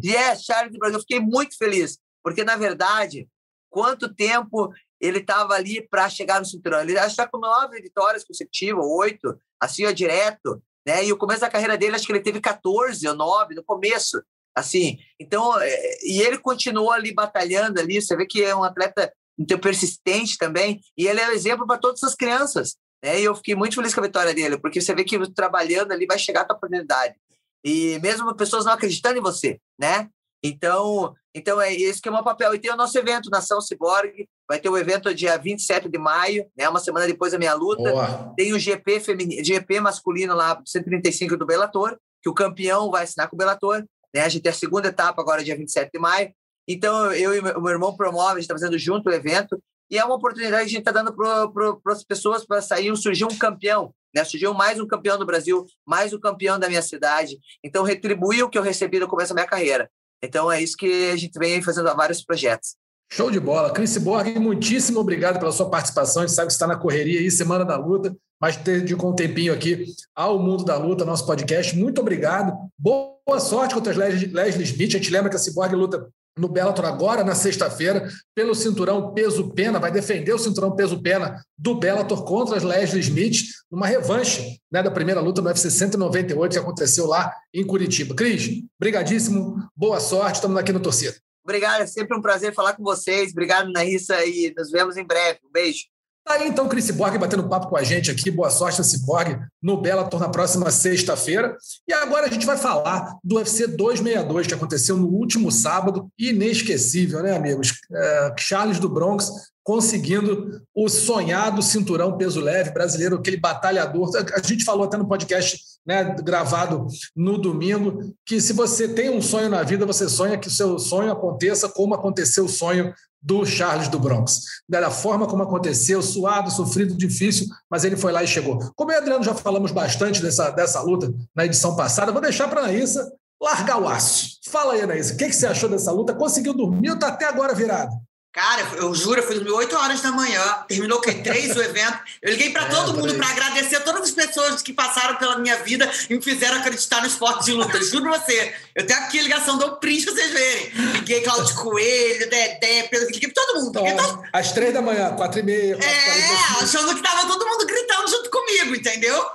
S2: Yes, Charles do Bronx. Eu fiquei muito feliz, porque, na verdade, quanto tempo ele estava ali para chegar no cinturão. Ele está com nove vitórias consecutivas, oito, assim, ó, direto. né? E o começo da carreira dele, acho que ele teve 14 ou 9 no começo, assim. Então, é, e ele continuou ali batalhando ali, você vê que é um atleta muito persistente também, e ele é um exemplo para todas as crianças, né? E eu fiquei muito feliz com a vitória dele, porque você vê que trabalhando ali vai chegar a tua oportunidade. E mesmo pessoas não acreditando em você, né? Então, então é esse que é o meu papel. E tem o nosso evento, Nação Ciborgue, vai ter o evento dia 27 de maio, né, uma semana depois da minha luta. Boa. Tem o GP, feminino, GP masculino lá, 135 do Bellator, que o campeão vai assinar com o Bellator. Né? A gente tem a segunda etapa agora, dia 27 de maio. Então, eu e o meu irmão promove, a gente está fazendo junto o evento. E é uma oportunidade que a gente está dando para as pessoas para sair, surgir um campeão. Né? Surgiu mais um campeão do Brasil, mais um campeão da minha cidade. Então, retribuir o que eu recebi no começo da minha carreira. Então é isso que a gente vem fazendo há vários projetos.
S1: Show de bola. Chris Borg, muitíssimo obrigado pela sua participação. A gente sabe que está na correria aí, Semana da Luta, mas dedicou um tempinho aqui ao Mundo da Luta, nosso podcast. Muito obrigado. Boa sorte contra as Leslie Smith. A gente lembra que a Cyborg luta no Bellator agora, na sexta-feira, pelo cinturão peso-pena, vai defender o cinturão peso-pena do Bellator contra as Leslie Smith, numa revanche né, da primeira luta no UFC 198 que aconteceu lá em Curitiba. Cris, brigadíssimo, boa sorte, estamos aqui no Torcida.
S2: Obrigado, é sempre um prazer falar com vocês. Obrigado, Naíssa, e nos vemos em breve. Um beijo.
S1: Tá aí então Chris Borg batendo papo com a gente aqui. Boa sorte Cyborg no Bellator na próxima sexta-feira. E agora a gente vai falar do UFC 262 que aconteceu no último sábado. Inesquecível, né, amigos? É, Charles do Bronx conseguindo o sonhado cinturão peso leve brasileiro, aquele batalhador. A gente falou até no podcast né, gravado no domingo que se você tem um sonho na vida, você sonha que o seu sonho aconteça como aconteceu o sonho do Charles do Bronx. Da forma como aconteceu, suado, sofrido, difícil, mas ele foi lá e chegou. Como eu e Adriano já falamos bastante dessa, dessa luta na edição passada, vou deixar para a Anaísa largar o aço. Fala aí, Anaísa, o que, que você achou dessa luta? Conseguiu dormir ou está até agora virado?
S3: Cara, eu juro, foi dormir 8 horas da manhã, terminou que três o evento. Eu liguei para é, todo mundo para agradecer a todas as pessoas que passaram pela minha vida e me fizeram acreditar no esporte de luta. Juro pra você. Eu tenho aqui a ligação do print pra vocês verem. Liguei Claudio Coelho, Dedé, Pedro, liguei pra todo mundo.
S1: Então, todo... Às três da manhã, quatro e meia.
S3: É, achando que tava todo mundo gritando junto comigo, entendeu?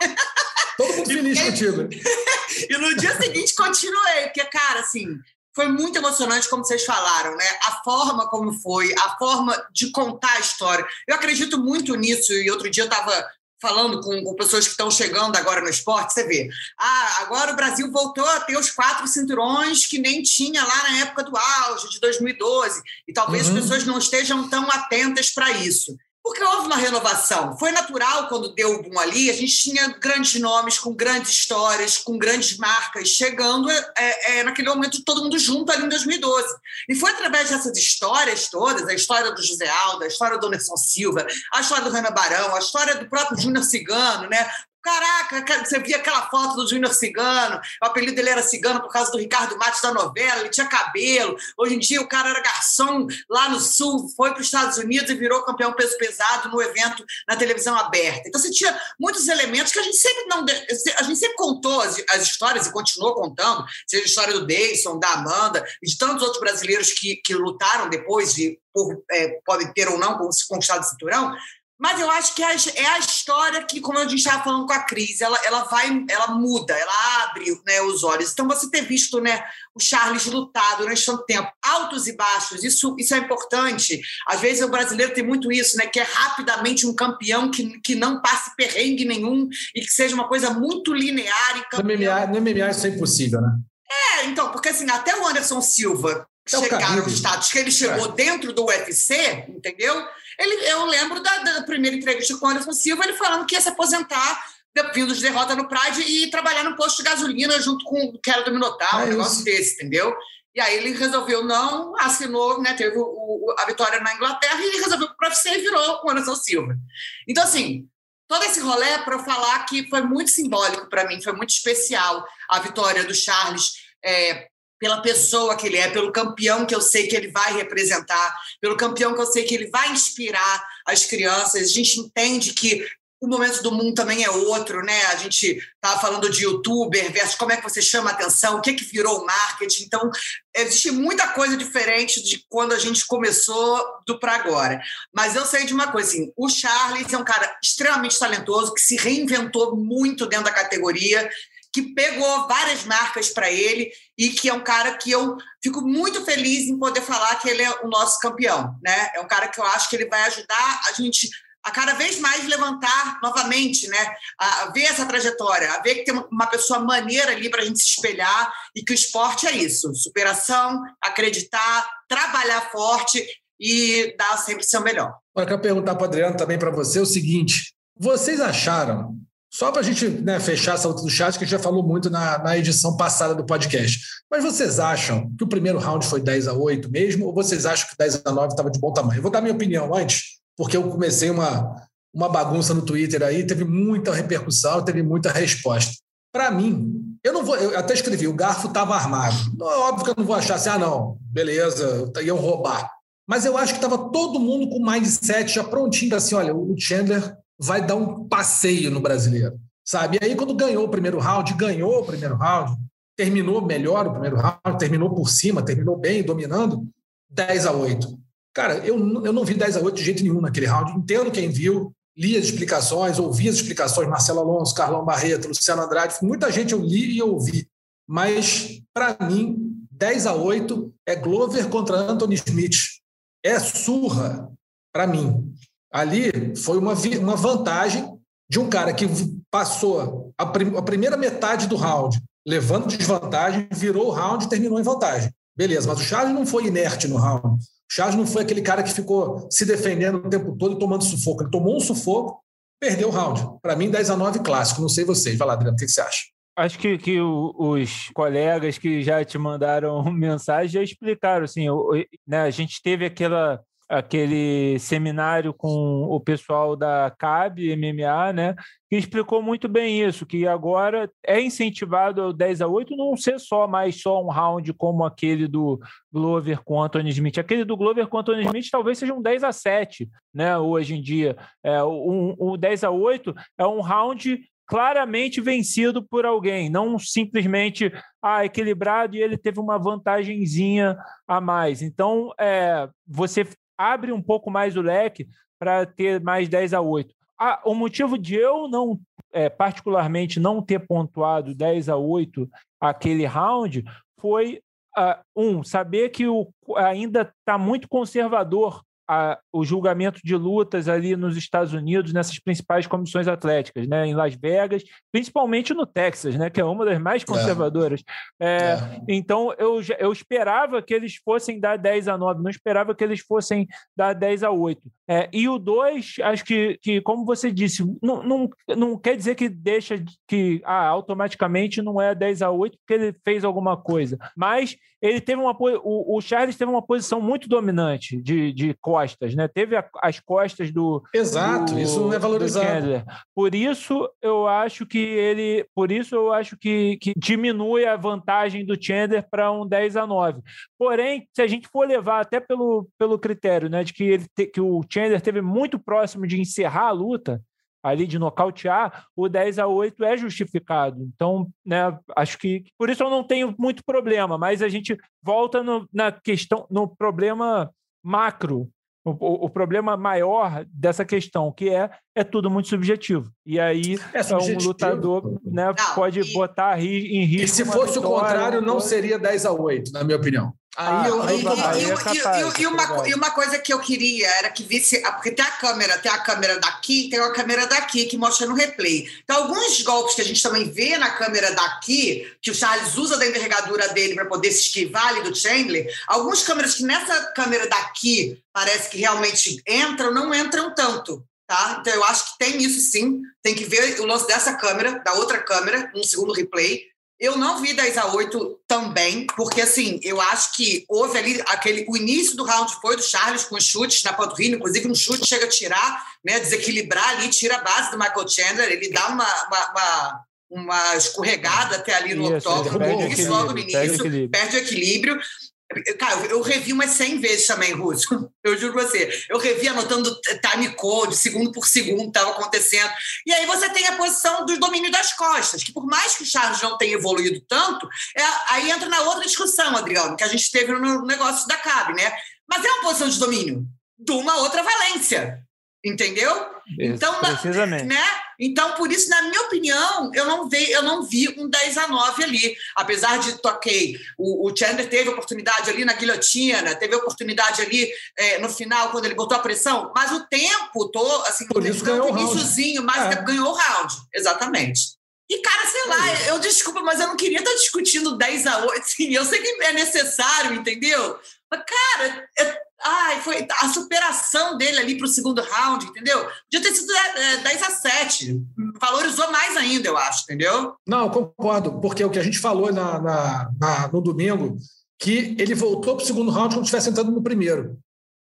S1: Todo mundo feliz contigo.
S3: e no dia seguinte continuei, porque, cara, assim, foi muito emocionante, como vocês falaram, né? A forma como foi, a forma de contar a história. Eu acredito muito nisso, e outro dia eu estava falando com, com, pessoas que estão chegando agora no esporte, você vê. Ah, agora o Brasil voltou a ter os quatro cinturões que nem tinha lá na época do auge, de 2012. E talvez uhum. as pessoas não estejam tão atentas para isso. Porque houve uma renovação. Foi natural quando deu o boom ali, a gente tinha grandes nomes, com grandes histórias, com grandes marcas, chegando é, é, naquele momento todo mundo junto ali em 2012. E foi através dessas histórias todas, a história do José Alda, a história do Anderson Silva, a história do Renan Barão, a história do próprio Júnior Cigano, né? Caraca, você via aquela foto do Júnior Cigano, o apelido dele era Cigano por causa do Ricardo Matos da novela, ele tinha cabelo. Hoje em dia o cara era garçom lá no Sul, foi para os Estados Unidos e virou campeão peso pesado no evento na televisão aberta. Então você tinha muitos elementos que a gente sempre não a gente sempre contou as, as histórias e continuou contando, seja a história do Deison, da Amanda e de tantos outros brasileiros que, que lutaram depois de por, é, podem ter ou não conquistado o cinturão, mas eu acho que é, é a história que, como a gente estava falando com a Cris, ela, ela vai, ela muda, ela abre né, os olhos. Então, você ter visto né, o Charles lutar durante tanto tempo, altos e baixos, isso, isso é importante. Às vezes o brasileiro tem muito isso, né? Que é rapidamente um campeão que, que não passe perrengue nenhum e que seja uma coisa muito linear. E
S1: no, MMA, no MMA isso é impossível, né?
S3: É, então, porque assim, até o Anderson Silva até chegar ao status que ele chegou é. dentro do UFC, entendeu? Ele, eu lembro da, da, primeira entrevista com o Anderson Silva, ele falando que ia se aposentar vindo de derrota no Pride e trabalhar no posto de gasolina junto com o que era do Minotauro, é um negócio desse, entendeu? E aí ele resolveu não, assinou, né, teve o, o, a vitória na Inglaterra e resolveu para o UFC e virou o Anderson Silva. Então, assim, todo esse rolê é para eu falar que foi muito simbólico para mim, foi muito especial a vitória do Charles é, pela pessoa que ele é, pelo campeão que eu sei que ele vai representar, pelo campeão que eu sei que ele vai inspirar as crianças. A gente entende que o momento do mundo também é outro, né? A gente estava falando de youtuber versus como é que você chama atenção, o que, que virou o marketing. Então, existe muita coisa diferente de quando a gente começou do para agora. Mas eu sei de uma coisa, assim, o Charles é um cara extremamente talentoso, que se reinventou muito dentro da categoria, que pegou várias marcas para ele e que é um cara que eu fico muito feliz em poder falar que ele é o nosso campeão, né? É um cara que eu acho que ele vai ajudar a gente a cada vez mais levantar novamente, né? A, ver essa trajetória, a ver que tem uma pessoa maneira ali para a gente se espelhar e que o esporte é isso: superação, acreditar, trabalhar forte e dar sempre o seu melhor.
S1: Eu quero perguntar para Adriano também para você o seguinte: vocês acharam, só para a gente né, fechar essa outra do chat, que a gente já falou muito na, na edição passada do podcast, mas vocês acham que o primeiro round foi 10 a 8 mesmo, ou vocês acham que 10 a 9 estava de bom tamanho? Eu vou dar minha opinião antes porque eu comecei uma, uma bagunça no Twitter aí, teve muita repercussão, teve muita resposta. Para mim, eu não vou, eu até escrevi, o garfo estava armado. Óbvio que eu não vou achar assim, ah, não, beleza, iam roubar. Mas eu acho que estava todo mundo com o mindset já prontinho, assim, olha, o Chandler vai dar um passeio no brasileiro, sabe? E aí, quando ganhou o primeiro round, ganhou o primeiro round, terminou melhor o primeiro round, terminou por cima, terminou bem, dominando, 10 a 8. Cara, eu, eu não vi 10 a 8 de jeito nenhum naquele round. Entendo quem viu, li as explicações, ouvi as explicações, Marcelo Alonso, Carlão Barreto, Luciano Andrade, muita gente eu li e ouvi. Mas, para mim, 10 a 8 é Glover contra Anthony Smith. É surra, para mim. Ali foi uma, uma vantagem de um cara que passou a, prim a primeira metade do round levando desvantagem, virou o round e terminou em vantagem. Beleza, mas o Charles não foi inerte no round. O Charles não foi aquele cara que ficou se defendendo o tempo todo e tomando sufoco. Ele tomou um sufoco, perdeu o round. Para mim, 10 a 9 clássico. Não sei vocês. Vai lá, Adriano, o que você acha?
S4: Acho que, que os colegas que já te mandaram mensagem já explicaram. Assim, né, a gente teve aquela aquele seminário com o pessoal da CAB MMA, né, que explicou muito bem isso, que agora é incentivado o 10 a 8 não ser só mais só um round como aquele do Glover com Anthony Smith. Aquele do Glover com Anthony Smith talvez seja um 10 a 7, né, hoje em dia. É, um, o 10 a 8 é um round claramente vencido por alguém, não simplesmente ah, equilibrado e ele teve uma vantagenzinha a mais. Então, é, você abre um pouco mais o leque para ter mais 10 a 8. Ah, o motivo de eu não, é, particularmente, não ter pontuado 10 a 8 aquele round foi, uh, um, saber que o, ainda está muito conservador a, o julgamento de lutas ali nos Estados Unidos, nessas principais comissões atléticas, né, em Las Vegas, principalmente no Texas, né, que é uma das mais é. conservadoras. É. É, Então, eu, eu esperava que eles fossem dar 10 a 9, não esperava que eles fossem dar 10 a 8. É, e o 2, acho que, que, como você disse, não, não, não quer dizer que deixa que ah, automaticamente não é 10 a 8 porque ele fez alguma coisa, mas ele teve uma o, o Charles teve uma posição muito dominante de, de costas, né? Teve a, as costas do
S1: Exato, do, isso não é valorizado.
S4: Por isso eu acho que ele, por isso eu acho que, que diminui a vantagem do Chandler para um 10 a 9. Porém, se a gente for levar até pelo, pelo critério, né, de que ele te, que o Chandler teve muito próximo de encerrar a luta, ali de nocautear, o 10 a 8 é justificado. Então, né, acho que por isso eu não tenho muito problema, mas a gente volta no, na questão, no problema macro, o, o, problema maior dessa questão, que é é tudo muito subjetivo. E aí é um lutador né, não, pode e... botar em risco.
S1: E se fosse o contrário, não seria 10 a 8, na minha opinião.
S3: Aí, aí e, uma, coisa que eu queria era que visse. Ah, porque tem a câmera, tem a câmera daqui, tem a câmera daqui que mostra no replay. Então, alguns golpes que a gente também vê na câmera daqui, que o Charles usa da envergadura dele para poder se esquivar ali do Chandler, algumas câmeras que nessa câmera daqui parece que realmente entram, não entram tanto. Tá? Então, eu acho que tem isso sim. Tem que ver o lance dessa câmera, da outra câmera, um segundo replay, eu não vi 10 a 8 também, porque assim, eu acho que houve ali aquele. O início do round foi do Charles com chutes na panturrilha, inclusive um chute chega a tirar, né? Desequilibrar ali, tira a base do Michael Chandler, ele dá uma, uma, uma, uma escorregada até ali no octógono, isso logo no início, perde o equilíbrio. Cara, eu revi umas 100 vezes também, Russo. Eu juro você. Eu revi anotando time code, segundo por segundo, estava acontecendo. E aí você tem a posição do domínio das costas, que por mais que o Charles não tenha evoluído tanto, é, aí entra na outra discussão, Adriano, que a gente teve no negócio da CAB, né? Mas é uma posição de domínio de uma outra valência. Entendeu?
S4: Então, Precisamente.
S3: né? Então, por isso, na minha opinião, eu não vi, eu não vi um 10 a 9 ali. Apesar de, toquei, o, o Chandler teve oportunidade ali na guilhotina, teve oportunidade ali é, no final, quando ele botou a pressão, mas o tempo, tô, assim,
S1: por isso ganhou o
S3: iníciozinho, mas é. ganhou o round. Exatamente. E, cara, sei lá, é eu desculpa, mas eu não queria estar discutindo 10 a 8. Assim, eu sei que é necessário, entendeu? Mas, cara, é, Ai, foi a superação dele ali para o segundo round, entendeu? Podia ter sido é, 10 a 7. Valorizou mais ainda, eu acho, entendeu?
S1: Não, concordo, porque o que a gente falou na, na, na no domingo, que ele voltou para o segundo round como se estivesse entrando no primeiro.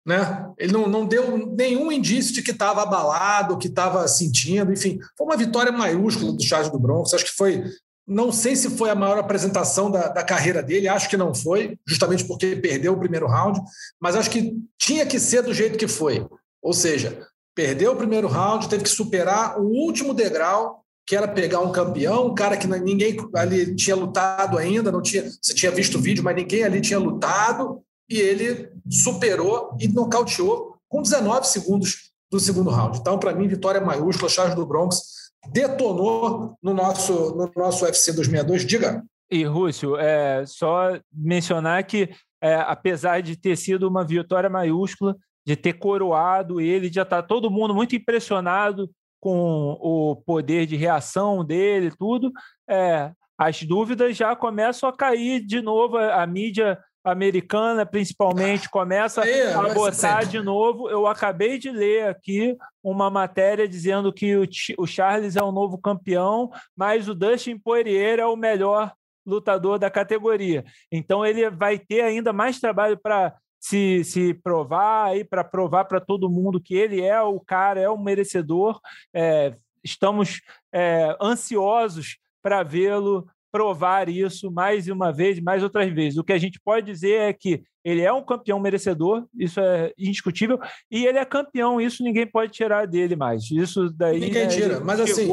S1: Né? Ele não, não deu nenhum indício de que estava abalado, que estava sentindo, enfim. Foi uma vitória maiúscula do Charles do Bronx. Acho que foi não sei se foi a maior apresentação da, da, carreira dele, acho que não foi, justamente porque perdeu o primeiro round, mas acho que tinha que ser do jeito que foi. Ou seja, perdeu o primeiro round, teve que superar o último degrau, que era pegar um campeão, um cara que ninguém ali tinha lutado ainda, não tinha, você tinha visto o vídeo, mas ninguém ali tinha lutado, e ele superou e nocauteou com 19 segundos do segundo round. Então, para mim, vitória maiúscula, Charles do Bronx detonou no nosso, no nosso UFC 262. Diga.
S4: E, Rússio, é, só mencionar que, é, apesar de ter sido uma vitória maiúscula, de ter coroado ele, já está todo mundo muito impressionado com o poder de reação dele, tudo. É, as dúvidas já começam a cair de novo. A mídia americana, principalmente, começa a botar de novo. Eu acabei de ler aqui uma matéria dizendo que o, o Charles é o novo campeão, mas o Dustin Poirier é o melhor lutador da categoria. Então ele vai ter ainda mais trabalho para se, se provar e para provar para todo mundo que ele é o cara, é o merecedor. É, estamos é, ansiosos para vê-lo provar isso mais uma vez, mais outras vezes. O que a gente pode dizer é que ele é um campeão merecedor, isso é indiscutível, e ele é campeão, isso ninguém pode tirar dele mais. Isso daí
S1: ninguém
S4: né,
S1: tira, mas assim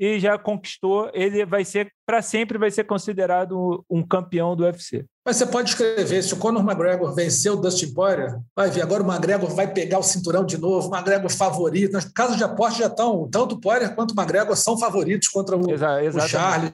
S4: e já conquistou, ele vai ser para sempre vai ser considerado um campeão do UFC.
S1: Mas você pode escrever, se o Conor McGregor venceu o Dustin Poirier, vai ver, agora o McGregor vai pegar o cinturão de novo, o McGregor favorito. Nas casas de aposta já estão, tanto o Poirier quanto o McGregor são favoritos contra o, Exa o Charles.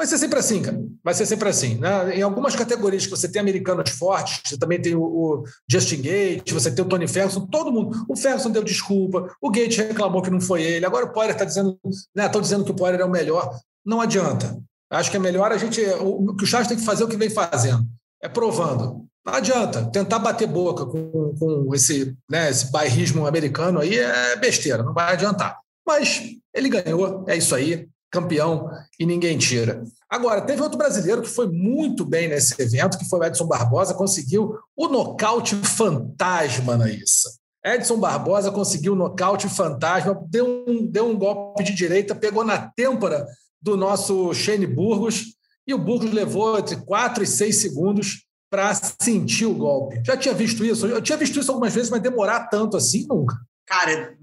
S1: Vai ser sempre assim, cara. Vai ser sempre assim. Né? Em algumas categorias que você tem americanos fortes, você também tem o, o Justin Gate, você tem o Tony Ferguson, todo mundo. O Ferguson deu desculpa, o Gate reclamou que não foi ele. Agora o Poirier está dizendo, né? Estão dizendo que o Poirier é o melhor. Não adianta. Acho que é melhor a gente. O que o Charles tem que fazer é o que vem fazendo. É provando. Não adianta. Tentar bater boca com, com esse, né, esse bairrismo americano aí é besteira, não vai adiantar. Mas ele ganhou, é isso aí campeão e ninguém tira. Agora, teve outro brasileiro que foi muito bem nesse evento, que foi o Edson Barbosa, conseguiu o nocaute fantasma na Issa. Edson Barbosa conseguiu o nocaute fantasma, deu um, deu um golpe de direita, pegou na têmpora do nosso Shane Burgos, e o Burgos levou entre 4 e 6 segundos para sentir o golpe. Já tinha visto isso? Eu tinha visto isso algumas vezes, mas demorar tanto assim nunca.
S3: Cara,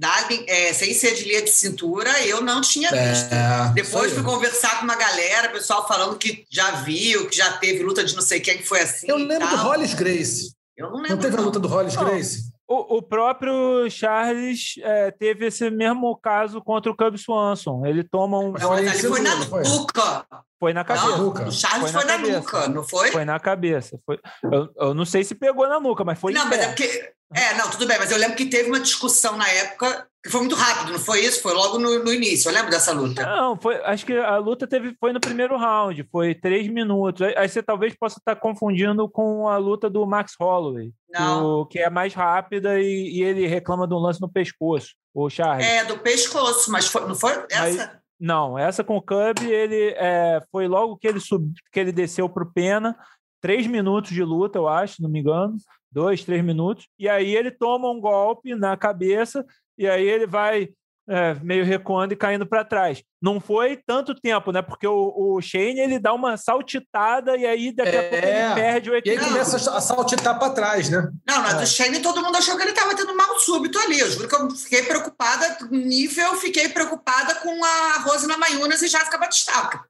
S3: é, sem ser de linha de cintura, eu não tinha é, visto. É, Depois fui conversar com uma galera, pessoal falando que já viu, que já teve luta de não sei quem que foi assim.
S1: Eu lembro do Hollis Grace.
S3: Eu não lembro. Não
S1: teve não. a luta do Hollis Grace?
S4: O, o, próprio Charles é, teve esse mesmo caso contra o Cub Swanson. Ele toma um.
S3: Não, ele foi na nuca.
S4: Foi na cabeça.
S3: Não, o Charles foi, na, foi na nuca, não foi?
S4: Foi na cabeça. Foi... Eu, eu não sei se pegou na nuca, mas foi.
S3: Não, mas é porque é, não, tudo bem, mas eu lembro que teve uma discussão na época que foi muito rápido, não foi isso? Foi logo no, no início, eu lembro dessa luta.
S4: Não, foi, acho que a luta teve, foi no primeiro round, foi três minutos. Aí você talvez possa estar confundindo com a luta do Max Holloway, não. que é mais rápida e, e, ele reclama de um lance no pescoço, o Charles.
S3: É, do pescoço, mas foi, não foi essa?
S4: não, essa com o Cub, ele é, foi logo que ele, sub, que ele desceu para o Pena, três minutos de luta, eu acho, não me engano dois, três minutos, e aí ele toma um golpe na cabeça, e aí ele vai é, meio recuando e caindo para trás. Não foi tanto tempo, né? Porque o, o Shane ele dá uma saltitada e aí daqui a pouco ele
S1: É,
S4: perde o
S1: E aí
S4: equilíbrio.
S1: começa a saltitar para trás, né?
S3: Não, mas
S1: É.
S3: do Shane todo mundo achou que ele estava tendo mal súbito ali. Eu juro que eu fiquei preocupada, nível, fiquei preocupada com a Rosana Mayunas e Jéssica Batistaca.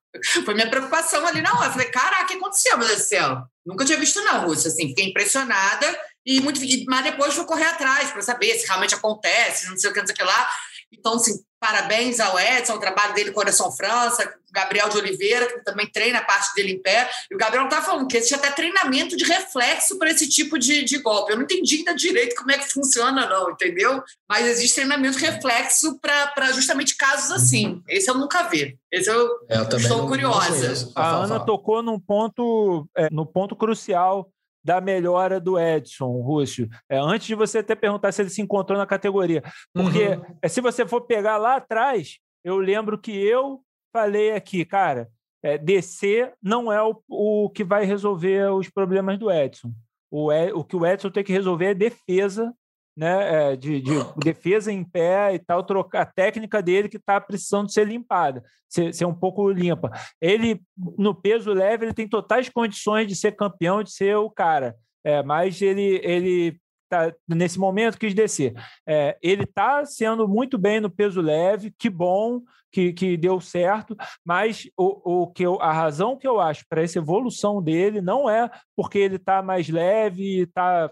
S3: Foi minha preocupação ali na hora. Eu falei, caraca, o que aconteceu, meu Deus do céu? Nunca tinha visto, não, Rússia. Assim, fiquei impressionada, e muito, mas depois fui correr atrás para saber se realmente acontece, não sei o que, não sei o que lá. Então, assim, parabéns ao Edson, ao trabalho dele com a Coração França, o Gabriel de Oliveira, que também treina a parte dele em pé. E o Gabriel estava falando que existe até treinamento de reflexo para esse tipo de, de golpe. Eu não entendi ainda direito como é que funciona, não, entendeu? Mas existe treinamento de reflexo para justamente casos assim. Esse eu nunca vi. Esse eu.
S1: É, eu
S3: Estou
S1: não- não
S3: curiosa.
S4: A Ana tocou num ponto, é, no ponto crucial da melhora do Edson, Rússio. É, antes de você até perguntar se ele se encontrou na categoria. Porque
S1: Uhum.
S4: é, se você for pegar lá atrás, eu lembro que eu falei aqui, cara, é, descer não é o, o que vai resolver os problemas do Edson. O, o que o Edson tem que resolver é defesa, né? é, de, de defesa em pé e tal, trocar a técnica dele que está precisando ser limpada, ser, ser um pouco limpa. Ele, no peso leve, ele tem totais condições de ser campeão, de ser o cara. É, mas ele, ele tá, nesse momento quis descer. É, ele está sendo muito bem no peso leve, que bom que, que deu certo, mas o, o que eu, a razão que eu acho para essa evolução dele não é porque ele está mais leve, está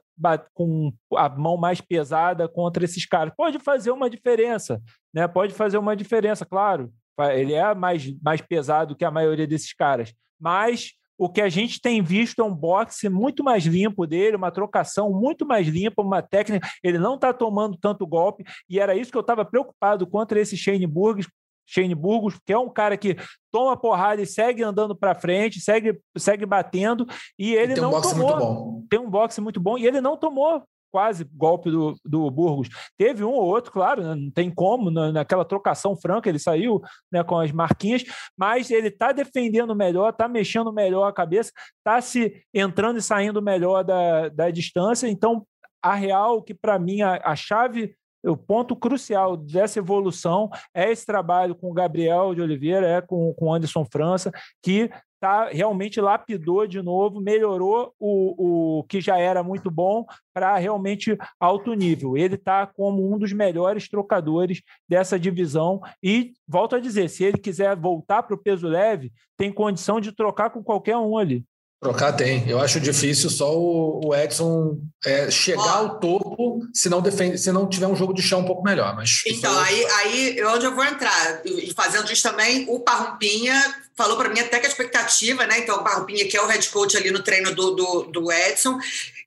S4: com a mão mais pesada contra esses caras. Pode fazer uma diferença, né? Pode fazer uma diferença, claro. Ele é mais, mais pesado que a maioria desses caras, mas o que a gente tem visto é um boxe muito mais limpo dele, uma trocação muito mais limpa, uma técnica. Ele não está tomando tanto golpe, e era isso que eu estava preocupado contra esse Shane Burgos, Shane Burgos, que é um cara que toma porrada e segue andando para frente, segue, segue batendo, e ele
S1: E
S4: não tomou. Tem um boxe muito bom, e ele não tomou quase golpe do, do Burgos. Teve um ou outro, claro, né? não tem como, na, naquela trocação franca ele saiu né, com as marquinhas, mas ele está defendendo melhor, está mexendo melhor a cabeça, está se entrando e saindo melhor da, da distância. Então, a real, que para mim a, a chave o ponto crucial dessa evolução é esse trabalho com o Gabriel de Oliveira, é com o Anderson França, que tá, realmente lapidou de novo, melhorou o, o que já era muito bom para realmente alto nível. Ele está como um dos melhores trocadores dessa divisão e, volto a dizer, se ele quiser voltar para o peso leve, tem condição de trocar com qualquer um ali.
S1: Trocar tem. Eu acho difícil só o, Edson é, chegar ao topo se não, defende, se não tiver um jogo de chão um pouco melhor. Mas
S3: então, aí, aí onde eu vou entrar, e fazendo isso também, o Parrumpinha falou para mim até que a expectativa, né? Então, o Parrumpinha, que é o head coach ali no treino do, do, do Edson,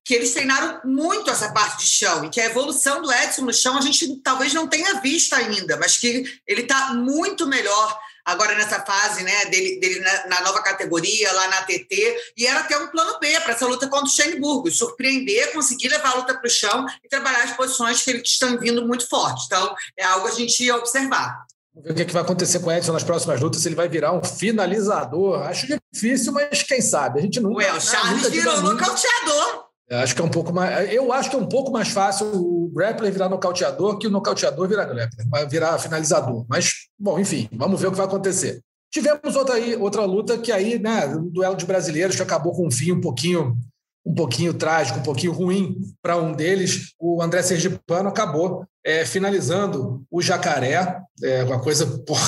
S3: que eles treinaram muito essa parte de chão e que a evolução do Edson no chão a gente talvez não tenha visto ainda, mas que ele está muito melhor agora nessa fase né, dele, dele na, na, nova categoria, lá na TT, e era ter um plano B para essa luta contra o Shane Burgos, surpreender, conseguir levar a luta para o chão e trabalhar as posições que, que estão vindo muito fortes. Então, é algo a gente ia observar.
S1: Vamos ver o que, é que vai acontecer com o Edson nas próximas lutas, se ele vai virar um finalizador. Acho difícil, mas quem sabe? A gente nunca.
S3: Ué, o Charles
S1: nunca
S3: virou nocauteador.
S1: Acho que é um pouco mais. Eu acho que é um pouco mais fácil o grappler virar nocauteador que o nocauteador virar grappler, virar finalizador. Mas, bom, enfim, vamos ver o que vai acontecer. Tivemos outra, aí, outra luta que aí, né, um duelo de brasileiros que acabou com um fim um pouquinho, um pouquinho trágico, um pouquinho ruim para um deles. O André Sergipano acabou é, finalizando o Jacaré, é, uma coisa, por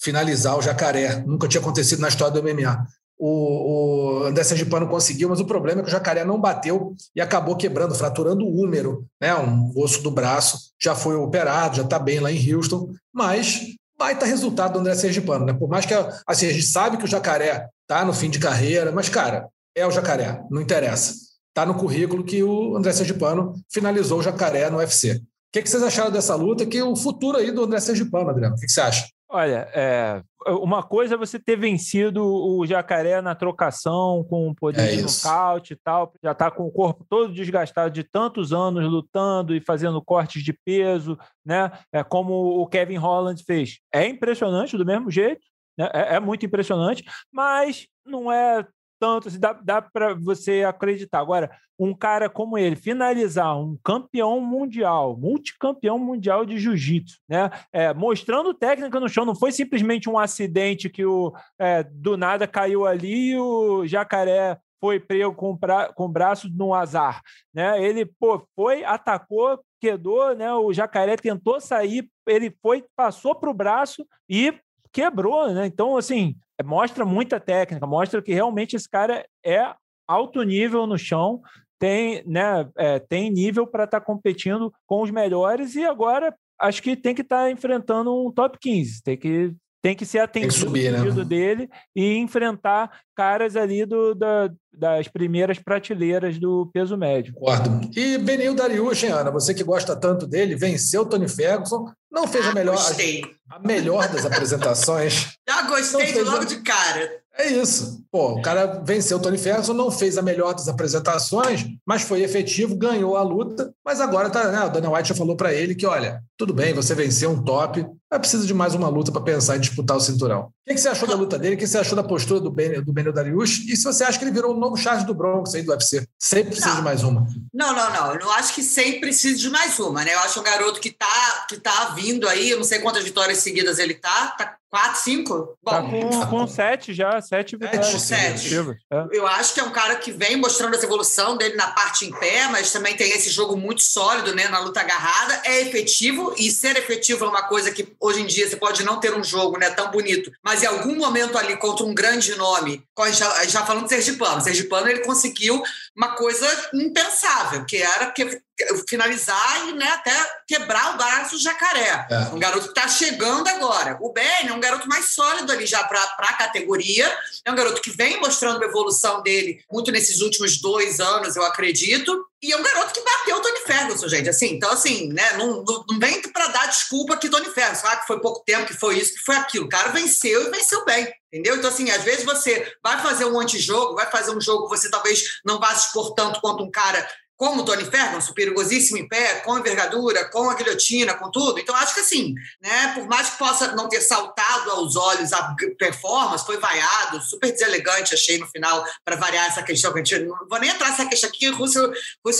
S1: finalizar o Jacaré, nunca tinha acontecido na história do MMA o, o André Sergipano conseguiu, mas o problema é que o jacaré não bateu e acabou quebrando, fraturando o húmero, né? um osso do braço. Já foi operado, já está bem lá em Houston, mas baita resultado do André Sergipano. Né? Por mais que assim, a gente sabe que o jacaré está no fim de carreira, mas, cara, é o jacaré, não interessa. Está no currículo que o André Sergipano finalizou o jacaré no UFC. O que, que vocês acharam dessa luta? Que o futuro aí do André Sergipano, Adriano? O que, que você acha?
S4: Olha, é, uma coisa é você ter vencido o jacaré na trocação com o poder é de nocaute e tal, já está com o corpo todo desgastado de tantos anos lutando e fazendo cortes de peso, né? É como o Kevin Holland fez. É impressionante do mesmo jeito, né? é, é muito impressionante, mas não é tanto, assim, dá, dá para você acreditar. Agora, um cara como ele finalizar um campeão mundial, multicampeão mundial de jiu-jitsu, né? É, mostrando técnica no chão, não foi simplesmente um acidente que o é, do nada caiu ali e o jacaré foi pego com, pra, com o braço no azar, né? Ele pô, foi, atacou, quedou, né? O jacaré tentou sair, ele foi, passou para o braço e quebrou, né? Então, assim, mostra muita técnica, mostra que realmente esse cara é alto nível no chão, tem, né, é, tem nível para estar tá competindo com os melhores e agora acho que tem que estar tá enfrentando um top 15, tem que tem que ser atendido o né? pedido dele e enfrentar caras ali do, da, das primeiras prateleiras do peso médio.
S1: Concordo. E Benil Dariush, Ana, você que gosta tanto dele, venceu Tony Ferguson, não fez ah, a melhor a, a, melhor das apresentações.
S3: Já gostei logo de cara.
S1: É isso. Pô, o cara venceu o Tony Ferguson, não fez a melhor das apresentações, mas foi efetivo, ganhou a luta. Mas agora tá, né? O Dana White já falou para ele que, olha, tudo bem, você venceu um top, mas precisa de mais uma luta para pensar em disputar o cinturão. O que, que, você achou da luta dele? O que você achou da postura do Ben, do Benio Dariush? E se você acha que ele virou o novo Charles do Bronx aí do UFC? Sempre precisa não. de mais uma.
S3: Não, não, não. Eu não acho que sempre precisa de mais uma, né? Eu acho um garoto que tá, que tá vindo aí, eu não sei quantas vitórias seguidas ele tá, tá Quatro, cinco?
S4: Bom, tá com, com sete já, sete vitórias.
S3: Sete. É. Eu acho que é um cara que vem mostrando essa evolução dele na parte em pé, mas também tem esse jogo muito sólido né, na luta agarrada. É efetivo, e ser efetivo é uma coisa que hoje em dia você pode não ter um jogo né, tão bonito, mas em algum momento ali contra um grande nome, já, já falando de Sergipano, Sergipano ele conseguiu uma coisa impensável, que era que finalizar e né, até quebrar o braço do jacaré. É. Um garoto que está chegando agora. O Ben é um garoto mais sólido ali já para a categoria. É um garoto que vem mostrando a evolução dele muito nesses últimos dois anos, eu acredito. E é um garoto que bateu o Tony Ferguson, gente. Assim, então, assim, né, não, não, não vem para dar desculpa que Tony Ferguson, ah, que foi pouco tempo, que foi isso, que foi aquilo. O cara venceu e venceu bem. Entendeu? Então, assim, às vezes você vai fazer um antijogo, vai fazer um jogo que você talvez não vá se expor tanto quanto um cara como o Tony Ferguson, perigosíssimo em pé, com envergadura, com a guilhotina, com tudo. Então, acho que assim, né, por mais que possa não ter saltado aos olhos a performance, foi vaiado, super deselegante, achei no final, para variar essa questão. Não vou nem entrar nessa questão aqui, o Rússio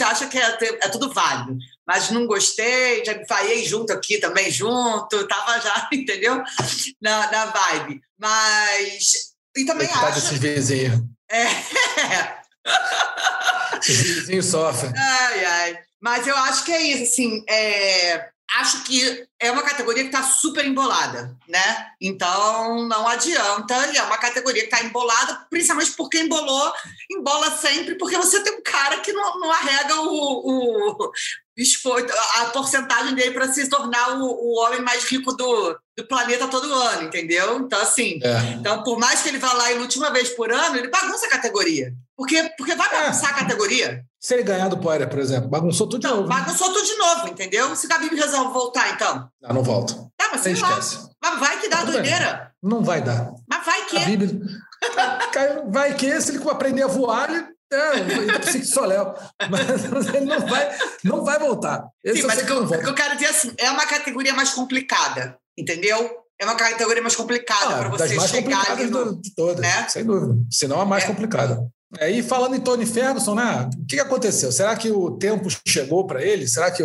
S3: acha que é, é tudo válido. Mas não gostei, já vaiei junto aqui também, junto, tava já, entendeu? Na, na vibe. Mas. E também acho.
S1: Desses vizinhos.
S3: É.
S1: Os vizinhos sofrem.
S3: Ai, ai. Mas eu acho que é isso, assim. É... Acho que é uma categoria que está super embolada, né? Então não adianta. É uma categoria que está embolada, principalmente porque embolou, embola sempre, porque você tem um cara que não, não arrega o, o, a porcentagem dele para se tornar o, o, homem mais rico do, do planeta todo ano, entendeu? Então, assim, é. então, por mais que ele vá lá e lute uma vez por ano, ele bagunça a categoria. Porque, porque vai bagunçar é. a categoria.
S1: Se ele ganhar do Poirier, por exemplo, bagunçou tudo de
S3: não,
S1: novo.
S3: Bagunçou tudo de novo, entendeu? Se o Gabi resolve voltar, então.
S1: Não, não volta.
S3: Tá, mas sei lá. Mas vai que dá tá doideira.
S1: Não vai dar.
S3: Mas vai que.
S1: vai que se ele aprender a voar, ele é, ele só Léo. Mas ele não vai, não vai voltar. Esse
S3: Sim, mas o que, eu, que eu quero dizer assim, é uma categoria mais complicada, entendeu? É uma categoria mais complicada ah, para você
S1: mais
S3: chegar ali
S1: no, de todas, né? sem dúvida. Senão a mais é. complicada. É, e falando em Tony Ferguson, né? O que aconteceu? Será que o tempo chegou para ele? Será que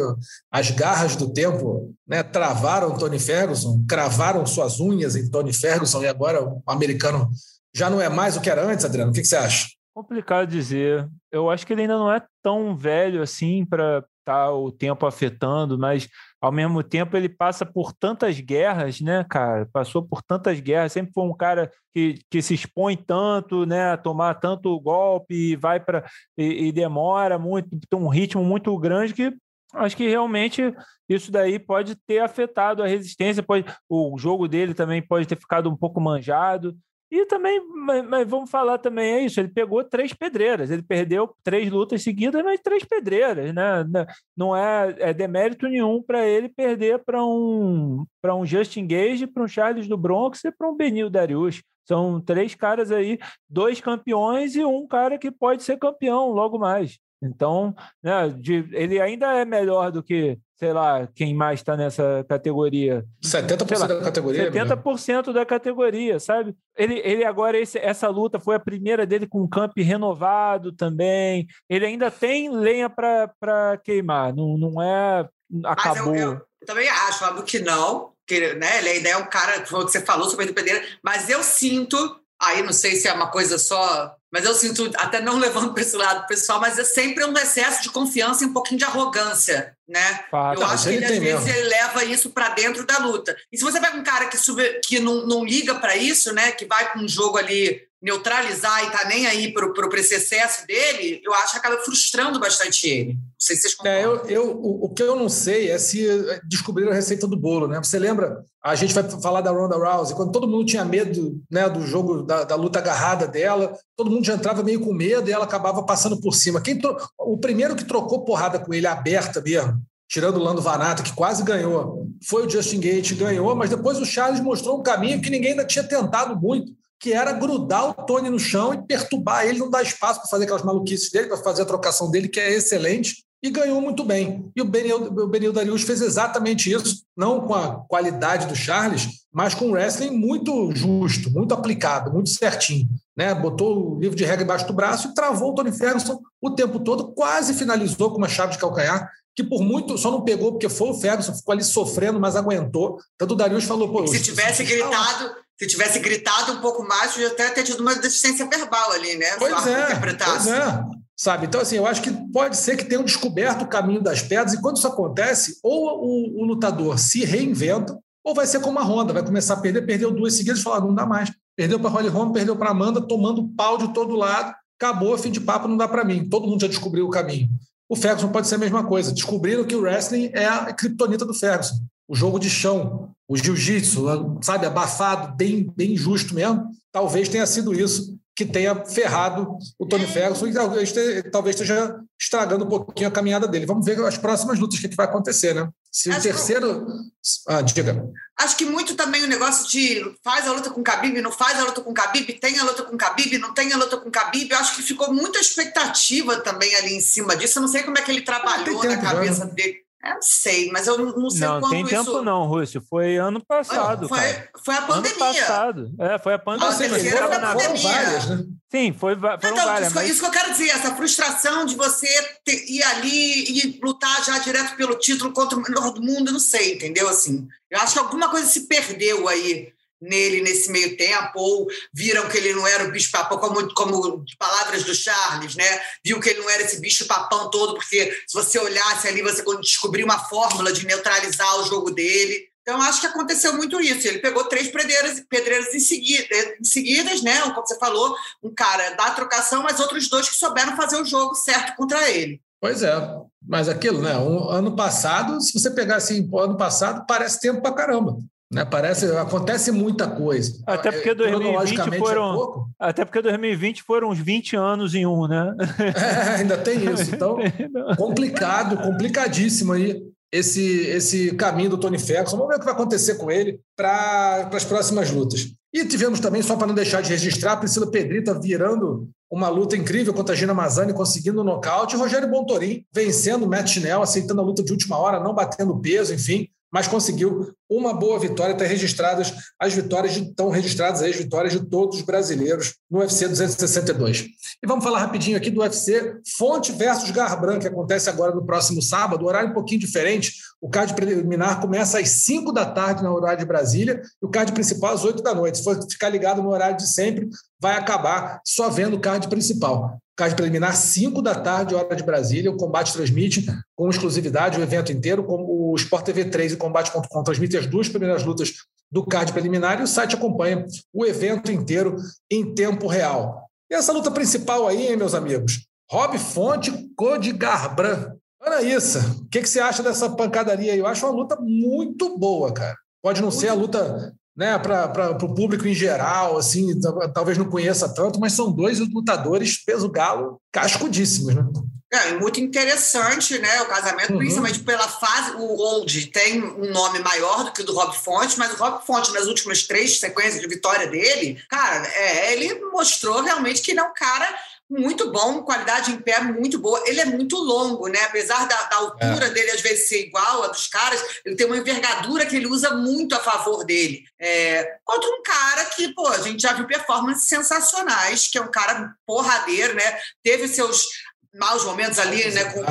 S1: as garras do tempo né, travaram Tony Ferguson, cravaram suas unhas em Tony Ferguson e agora o americano já não é mais o que era antes, Adriano? O que, que você acha?
S4: Complicado dizer. Eu acho que ele ainda não é tão velho assim para estar tá o tempo afetando, mas ao mesmo tempo ele passa por tantas guerras, né, cara? Passou por tantas guerras, sempre foi um cara que, que se expõe tanto, né, a tomar tanto golpe e vai para e, e, demora muito, tem um ritmo muito grande que acho que realmente isso daí pode ter afetado a resistência, pode o jogo dele também pode ter ficado um pouco manjado. E também, mas, mas, vamos falar também, é isso, ele pegou três pedreiras, ele perdeu três lutas seguidas, mas três pedreiras, né? Não é, é demérito nenhum para ele perder para um, um Justin Gage, para um Charles do Bronx e para um Benil Darius. São três caras aí, dois campeões e um cara que pode ser campeão logo mais. Então, né, de, ele ainda é melhor do que sei lá, quem mais está nessa categoria?
S1: 70% lá, da categoria?
S4: 70% mesmo. da categoria, sabe? Ele, ele agora, esse, essa luta foi a primeira dele com o camp renovado também. Ele ainda tem lenha para queimar, não, não é. Acabou.
S3: Eu, eu, eu, também acho, óbvio que não. Que, né, ele ainda é um cara, como você falou, super independente, mas eu sinto aí não sei se é uma coisa só, mas eu sinto, até não levando para esse lado pessoal, mas é sempre um excesso de confiança e um pouquinho de arrogância, né? Eu acho que
S1: ele,
S3: às vezes ele leva isso para dentro da luta. E se você pega um cara que, sube, que não, não liga para isso, né, que vai com um jogo ali neutralizar e tá nem aí pro, esse excesso dele, eu acho que acaba frustrando bastante ele. Não sei se vocês
S1: concordam. É, eu, eu, o, o, que eu não sei é se descobriram a receita do bolo, né? Você lembra? A gente vai falar da Ronda Rousey, quando todo mundo tinha medo né, do jogo, da, da luta agarrada dela, todo mundo já entrava meio com medo e ela acabava passando por cima. Quem tro... O primeiro que trocou porrada com ele aberta mesmo, tirando o Lando Vanato, que quase ganhou, foi o Justin Gate, ganhou, mas depois o Charles mostrou um caminho que ninguém ainda tinha tentado muito que era grudar o Tony no chão e perturbar ele, não dar espaço para fazer aquelas maluquices dele, para fazer a trocação dele, que é excelente, e ganhou muito bem. E o Benil, o fez exatamente isso, não com a qualidade do Charles, mas com um wrestling muito justo, muito aplicado, muito certinho. Né? Botou o livro de regra embaixo do braço e travou o Tony Ferguson o tempo todo, quase finalizou com uma chave de calcanhar, que por muito só não pegou porque foi o Ferguson, ficou ali sofrendo, mas aguentou. Tanto o Darius falou, pô.
S3: Se tivesse gritado, se tivesse gritado um pouco mais, podia até ter tido uma deficiência verbal ali, né?
S1: Pois é, pois é. Sabe? Então, assim, eu acho que pode ser que tenham descoberto o caminho das pedras, e quando isso acontece, ou o, o lutador se reinventa, ou vai ser como a Honda, vai começar a perder, perdeu duas seguidas e falar, não dá mais. Perdeu para Holly Holm, perdeu para Amanda, tomando pau de todo lado, acabou, fim de papo, não dá para mim. Todo mundo já descobriu o caminho. O Ferguson pode ser a mesma coisa. Descobriram que o wrestling é a criptonita do Ferguson o jogo de chão, o jiu-jitsu, sabe, abafado, bem, bem justo mesmo, talvez tenha sido isso que tenha ferrado o Tony Ferguson e talvez, talvez esteja estragando um pouquinho a caminhada dele. Vamos ver as próximas lutas, o que, que vai acontecer, né? Se Acho o terceiro. Que... Ah, diga.
S3: Acho que muito também o negócio de faz a luta com o Khabib, não faz a luta com o Khabib, tem a luta com o Khabib, não tem a luta com o Khabib. Acho que ficou muita expectativa também ali em cima disso. Eu não sei como é que ele trabalhou na cabeça dele. Eu não sei, mas eu não sei
S4: não,
S3: quando
S4: tem tempo
S3: isso...
S4: não, Rússio. Foi ano passado,
S3: foi,
S4: cara.
S3: Foi a pandemia.
S4: Ano passado. É, foi a pandemia.
S3: A terceira foi a pandemia. Várias, né?
S4: Sim, foi, foram
S3: então,
S4: várias.
S3: Isso,
S4: mas...
S3: isso que eu quero dizer, essa frustração de você ter, ir ali e lutar já direto pelo título contra o melhor do mundo, não sei, entendeu? Assim, eu acho que alguma coisa se perdeu aí nele nesse meio tempo, ou viram que ele não era o bicho papão, como, como palavras do Charles, né? Viu que ele não era esse bicho papão todo, porque se você olhasse ali, você descobriu uma fórmula de neutralizar o jogo dele. Então, acho que aconteceu muito isso. Ele pegou três pedreiras, pedreiras em, seguida, em seguidas, né? Como você falou, um cara da trocação, mas outros dois que souberam fazer o jogo certo contra ele.
S1: Pois é, mas aquilo, né? Um, ano passado, se você pegar assim, ano passado, parece tempo pra caramba. Né? Parece, acontece muita coisa.
S4: Até porque 2020 é, foram, é até porque 2020 foram uns 20 anos em um, né?
S1: É, ainda tem isso. Então, complicado, complicadíssimo aí esse, esse caminho do Tony Ferguson. Vamos ver o que vai acontecer com ele para as próximas lutas. E tivemos também, só para não deixar de registrar, Priscila Pedrita virando uma luta incrível contra a Gina Mazani, conseguindo o nocaute, e Rogério Bontorim vencendo o Matt Schnell, aceitando a luta de última hora, não batendo peso, enfim mas conseguiu uma boa vitória, está registradas as vitórias estão registradas as vitórias de todos os brasileiros no UFC 262. E vamos falar rapidinho aqui do UFC Fonte versus Garbrandt, que acontece agora no próximo sábado, horário um pouquinho diferente. O card preliminar começa às 5 da tarde no horário de Brasília e o card principal às 8 da noite. Se for ficar ligado no horário de sempre, vai acabar só vendo o card principal. Card preliminar, 5 da tarde, hora de Brasília. O Combate transmite com exclusividade o evento inteiro, como o Sport TV 3 e Combate.com transmitem as duas primeiras lutas do card preliminar e o site acompanha o evento inteiro em tempo real. E essa luta principal aí, hein, meus amigos? Rob Fonte, Code Garbrandt. Anaíssa, o que, que você acha dessa pancadaria aí? Eu acho uma luta muito boa, cara. Pode não ser a luta né, para o público em geral, assim, talvez não conheça tanto, mas são dois lutadores peso galo cascudíssimos, né?
S3: É, muito interessante, né? O casamento, uhum. principalmente pela fase. O Old tem um nome maior do que o do Rob Fonte, mas o Rob Fonte, nas últimas três sequências de vitória dele, cara, é, ele mostrou realmente que ele é um cara muito bom, qualidade em pé muito boa. Ele é muito longo, né? Apesar da, da altura é. dele às vezes ser igual a dos caras, ele tem uma envergadura que ele usa muito a favor dele. É, contra um cara que, pô, a gente já viu performances sensacionais, que é um cara porradeiro, né? Teve seus maus momentos ali, né? Com,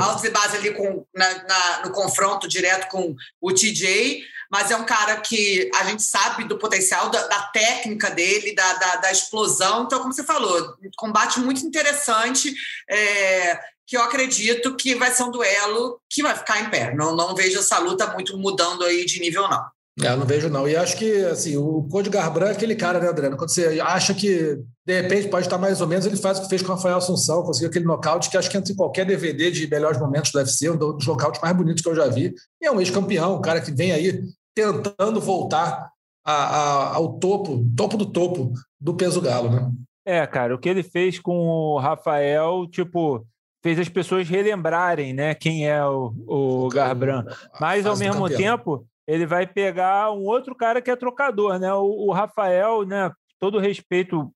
S3: altos e baixos ali com, na, na, no confronto direto com o TJ mas é um cara que a gente sabe do potencial, da, da técnica dele, da, da, da, explosão. Então, como você falou, combate muito interessante. É, que eu acredito que vai ser um duelo que vai ficar em pé. Não, não vejo essa luta muito mudando aí de nível, não.
S1: É, não vejo, não. E acho que assim, o Code Garbrandt é aquele cara, né, Adriano? Quando você acha que, de repente, pode estar mais ou menos, ele faz o que fez com o Rafael Assunção, conseguiu aquele nocaute que acho que entra em qualquer DVD de melhores momentos do UFC, um dos nocautes mais bonitos que eu já vi. E é um ex-campeão, um cara que vem aí tentando voltar a, a, ao topo, topo do topo do peso galo, né?
S4: É, cara, o que ele fez com o Rafael, tipo, fez as pessoas relembrarem, né, quem é o, o Garbrandt. Mas, ao mesmo tempo, ele vai pegar um outro cara que é trocador, né? O, o Rafael, né, todo respeito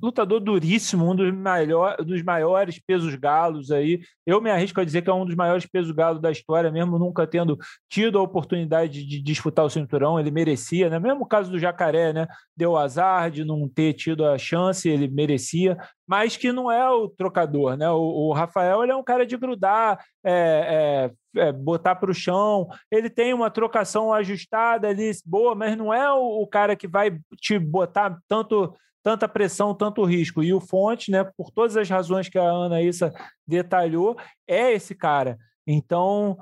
S4: lutador duríssimo, um dos, maior, dos maiores pesos galos aí. Eu me arrisco a dizer que é um dos maiores pesos galos da história, mesmo nunca tendo tido a oportunidade de disputar o cinturão, ele merecia, né? Mesmo o caso do Jacaré, né? Deu azar de não ter tido a chance, ele merecia, mas que não é o trocador, né? O, o Rafael ele é um cara de grudar, é, é, é, botar para o chão, ele tem uma trocação ajustada ali, boa, mas não é o, o cara que vai te botar tanto tanta pressão, tanto risco. E o Fonte, né, por todas as razões que a Ana Issa detalhou, é esse cara. Então,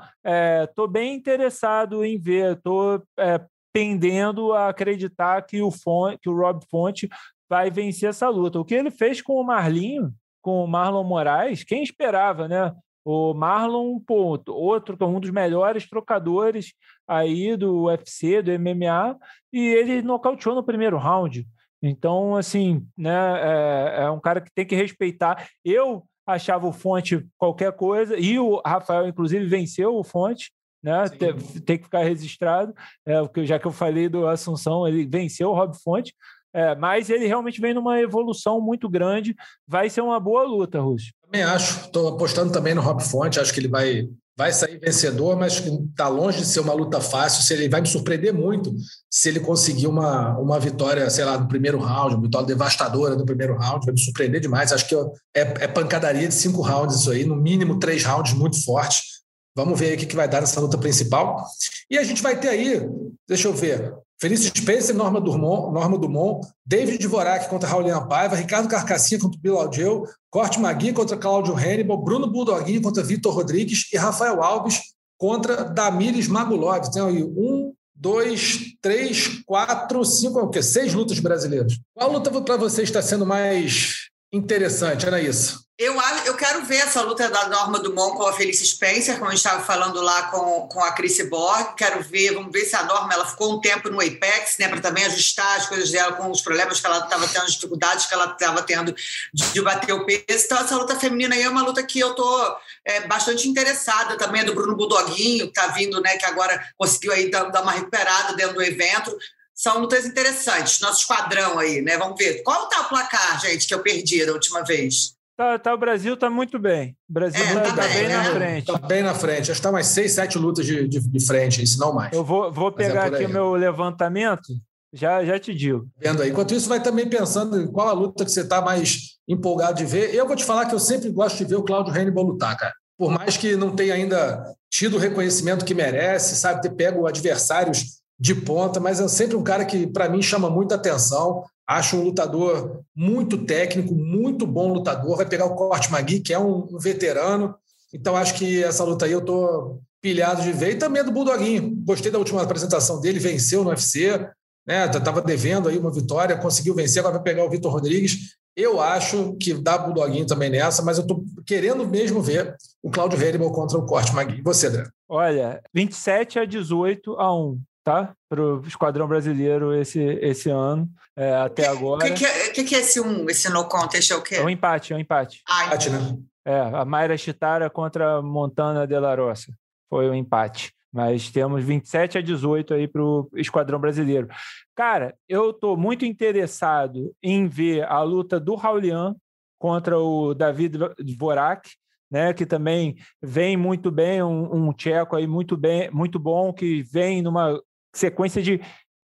S4: estou é, bem interessado em ver, estou é, pendendo a acreditar que o, Fonte, que o Rob Fonte vai vencer essa luta. O que ele fez com o Marlinho, com o Marlon Moraes, quem esperava, né? O Marlon, pô, outro, um dos melhores trocadores aí do UFC, do MMA, e ele nocauteou no primeiro round. Então, assim, né, é, é, um cara que tem que respeitar. Eu achava o Fonte qualquer coisa, e o Rafael, inclusive, venceu o Fonte, né? Tem, tem, que ficar registrado, é, porque já que eu falei do Assunção, ele venceu o Rob Fonte, é, mas ele realmente vem numa evolução muito grande. Vai ser uma boa luta, Rússio.
S1: Também acho. Estou apostando também no Rob Fonte. Acho que ele vai vai sair vencedor, mas está longe de ser uma luta fácil. Se ele vai me surpreender muito se ele conseguir uma, uma vitória, sei lá, no primeiro round, uma vitória devastadora no primeiro round, vai me surpreender demais. Acho que é, é pancadaria de cinco rounds isso aí, no mínimo três rounds muito fortes. Vamos ver aí o que vai dar nessa luta principal. E a gente vai ter aí, deixa eu ver, Felício Spencer, Norma Dumont, Norma Dumont, David Dvorak contra Raulian Paiva, Ricardo Carcassinha contra Bill Aldeu, Corte Magui contra Cláudio Hannibal, Bruno Bulldoguinho contra Vitor Rodrigues e Rafael Alves contra Damires Magulov. Tem aí um, dois, três, quatro, cinco, o quê? Seis lutas brasileiras. Qual luta para você está sendo mais interessante, Anaísa?
S3: Eu, eu quero ver essa luta da Norma Dumont com a Felice Spencer, como a gente estava falando lá com, com a Chris Borg. Quero ver, vamos ver se a Norma ela ficou um tempo no Apex, né, para também ajustar as coisas dela com os problemas que ela estava tendo, as dificuldades que ela estava tendo de, de, bater o peso. Então, essa luta feminina aí é uma luta que eu estou é, bastante interessada também, é do Bruno Budoguinho, que está vindo, né, que agora conseguiu aí dar, dar uma recuperada dentro do evento são lutas interessantes. Nosso esquadrão aí, né? Vamos ver. Qual tá o placar, gente, que eu perdi da última vez?
S4: Tá, tá, o Brasil está muito bem. O Brasil está é, tá, tá bem, bem né? na frente.
S1: Está bem na frente. Acho que está mais seis, sete lutas de, de, de, frente, se não mais.
S4: Eu vou, vou é pegar é aqui o meu levantamento, já, já te digo.
S1: Vendo aí. Enquanto isso, vai também pensando em qual a luta que você está mais empolgado de ver. Eu vou te falar que eu sempre gosto de ver o Cláudio Hannibal lutar, cara. Por mais que não tenha ainda tido o reconhecimento que merece, sabe, ter pego adversários de ponta, mas é sempre um cara que, para mim, chama muita atenção. Acho um lutador muito técnico, muito bom lutador. Vai pegar o Corte Magui, que é um veterano. Então, acho que essa luta aí eu estou pilhado de ver. E também do Bulldoguinho. Gostei da última apresentação dele, venceu no UFC. Né? Tava devendo aí uma vitória, conseguiu vencer, agora vai pegar o Vitor Rodrigues. Eu acho que dá Bulldoguinho também nessa, mas eu estou querendo mesmo ver o Cláudio Hannibal contra o Corte Magui. Você, André?
S4: Olha, 27 a 18 a 1 tá? Para o Esquadrão Brasileiro esse, esse ano, é, até
S3: que,
S4: agora.
S3: O que, que, que, é esse um, esse no contest? É o quê?
S4: É um empate, é um empate.
S3: Ah, empate, né?
S4: É, a Mayra Chitara contra Montana de la Roça. Foi um empate. Mas temos 27 a 18 aí para o Esquadrão Brasileiro. Cara, eu estou muito interessado em ver a luta do Raulian contra o David Dvorak, né, que também vem muito bem, um, um tcheco aí muito bem, muito bom, que vem numa sequência de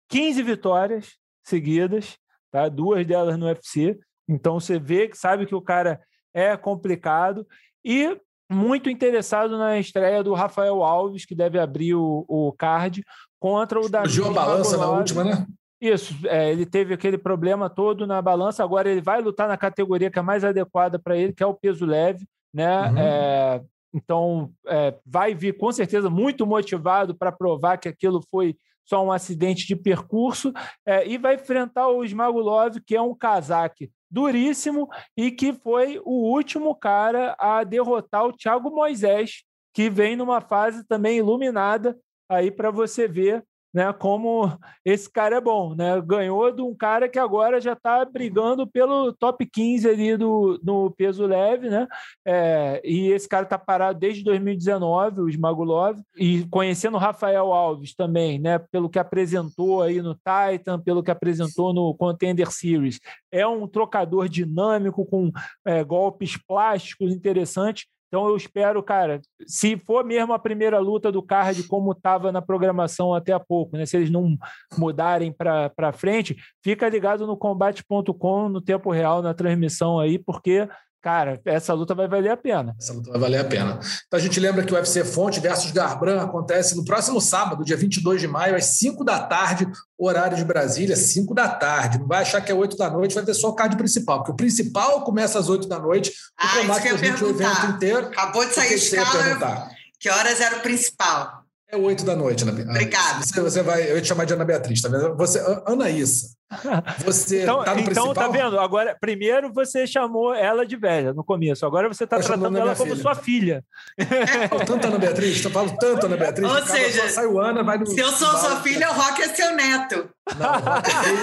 S4: 15 vitórias seguidas, tá? Duas delas no UFC. Então você vê que sabe que o cara é complicado e muito interessado na estreia do Rafael Alves, que deve abrir o, o card contra o Davi.
S1: Fugiu a balança na última, né?
S4: Isso, é, ele teve aquele problema todo na balança, agora ele vai lutar na categoria que é mais adequada para ele, que é o peso leve, né? Uhum. É, então, é, vai vir com certeza muito motivado para provar que aquilo foi só um acidente de percurso, é, e vai enfrentar o Smagulov, que é um casaque duríssimo e que foi o último cara a derrotar o Thiago Moisés, que vem numa fase também iluminada aí para você ver né, como esse cara é bom, né? Ganhou de um cara que agora já está brigando pelo top 15 ali do, no peso leve, né? É, e esse cara está parado desde 2019, o Smagulov, e conhecendo o Rafael Alves também, né? Pelo que apresentou aí no Titan, pelo que apresentou no Contender Series, é um trocador dinâmico com é, golpes plásticos interessantes. Então eu espero, cara, se for mesmo a primeira luta do card como estava na programação até há pouco, né? Se eles não mudarem para frente, fica ligado no combate.com no tempo real na transmissão aí, porque cara, essa luta vai valer a pena.
S1: Essa luta vai valer a pena. Então a gente lembra que o UFC Fonte versus Garbrandt acontece no próximo sábado, dia 22 de maio, às 5 da tarde, horário de Brasília, 5 da tarde. Não vai achar que é 8 da noite, vai ter só o card principal, porque o principal começa às 8 da noite,
S3: ah, o combate transmite o evento inteiro. Acabou de sair a escala. Que horas era o principal?
S1: É 8 da noite, Ana
S3: Obrigada.
S1: Você, você vai, eu ia te chamar de Ana Beatriz, tá vendo? Você, Anaísa, você
S4: então,
S1: tá no
S4: então
S1: tá
S4: vendo? Agora, primeiro você chamou ela de velha no começo, agora você está tratando ela como filha. sua filha.
S1: Eu tanto Ana Beatriz, eu falo tanto Ana Beatriz.
S3: Ou seja, sai o Ana, vai no, se eu sou sua filha, o Rock é seu neto.
S1: Não, o Rock é feio,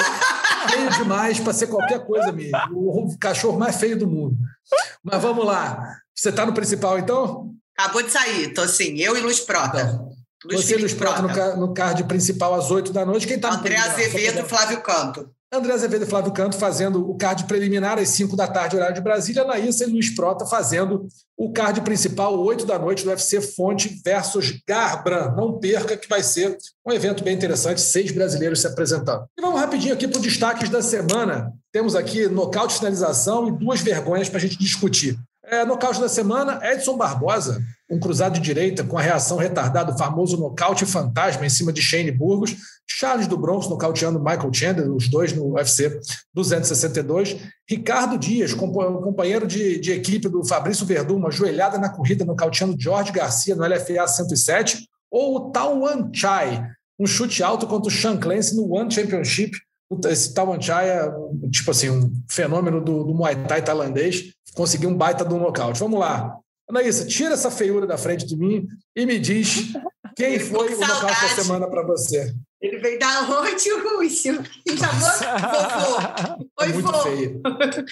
S1: feio demais para ser qualquer coisa mesmo. O cachorro mais feio do mundo. Mas vamos lá. Você está no principal, então?
S3: Acabou de sair, tô assim, eu e Luz Prota. Então.
S1: Luiz Você Luiz Prota no, no card principal às 8 da noite. Quem está
S3: André Azevedo e Flávio Canto.
S1: André Azevedo e Flávio Canto fazendo o card preliminar às 5 da tarde, horário de Brasília. Anaísa e Luiz Prota fazendo o card principal, 8 da noite, do UFC Fonte versus Garbrandt. Não perca, que vai ser um evento bem interessante, seis brasileiros se apresentando. E vamos rapidinho aqui para os destaques da semana. Temos aqui nocaute, finalização e duas vergonhas para a gente discutir. É, nocaute da semana, Edson Barbosa, um cruzado de direita com a reação retardada, o famoso nocaute fantasma em cima de Shane Burgos, Charles do Bronx nocauteando Michael Chandler, os dois no UFC 262, Ricardo Dias, companheiro de, de equipe do Fabrício Verdun, uma joelhada na corrida nocauteando Jorge Garcia no LFA 107, ou o Tawan Chai, um chute alto contra o Sean Clancy no One Championship, esse Tawan Chai é tipo assim, um fenômeno do, do Muay Thai tailandês, conseguiu um baita do nocaute. Vamos lá. Anaísa, tira essa feiura da frente de mim e me diz quem foi o nocaute da semana para você.
S3: Ele veio dar onde, Rússio? Chamou vovô.
S1: Oi, é muito vô. feio.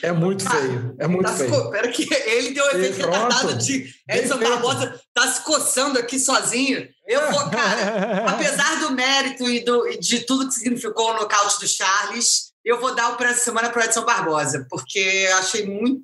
S1: É muito tá. feio. É muito tá feio.
S3: Pera que ele deu um efeito retardado de Edson Barbosa tá se coçando aqui sozinho. Eu vou, cara, apesar do mérito e, do, de tudo que significou o nocaute do Charles, eu vou dar o para semana para Edson Barbosa, porque achei muito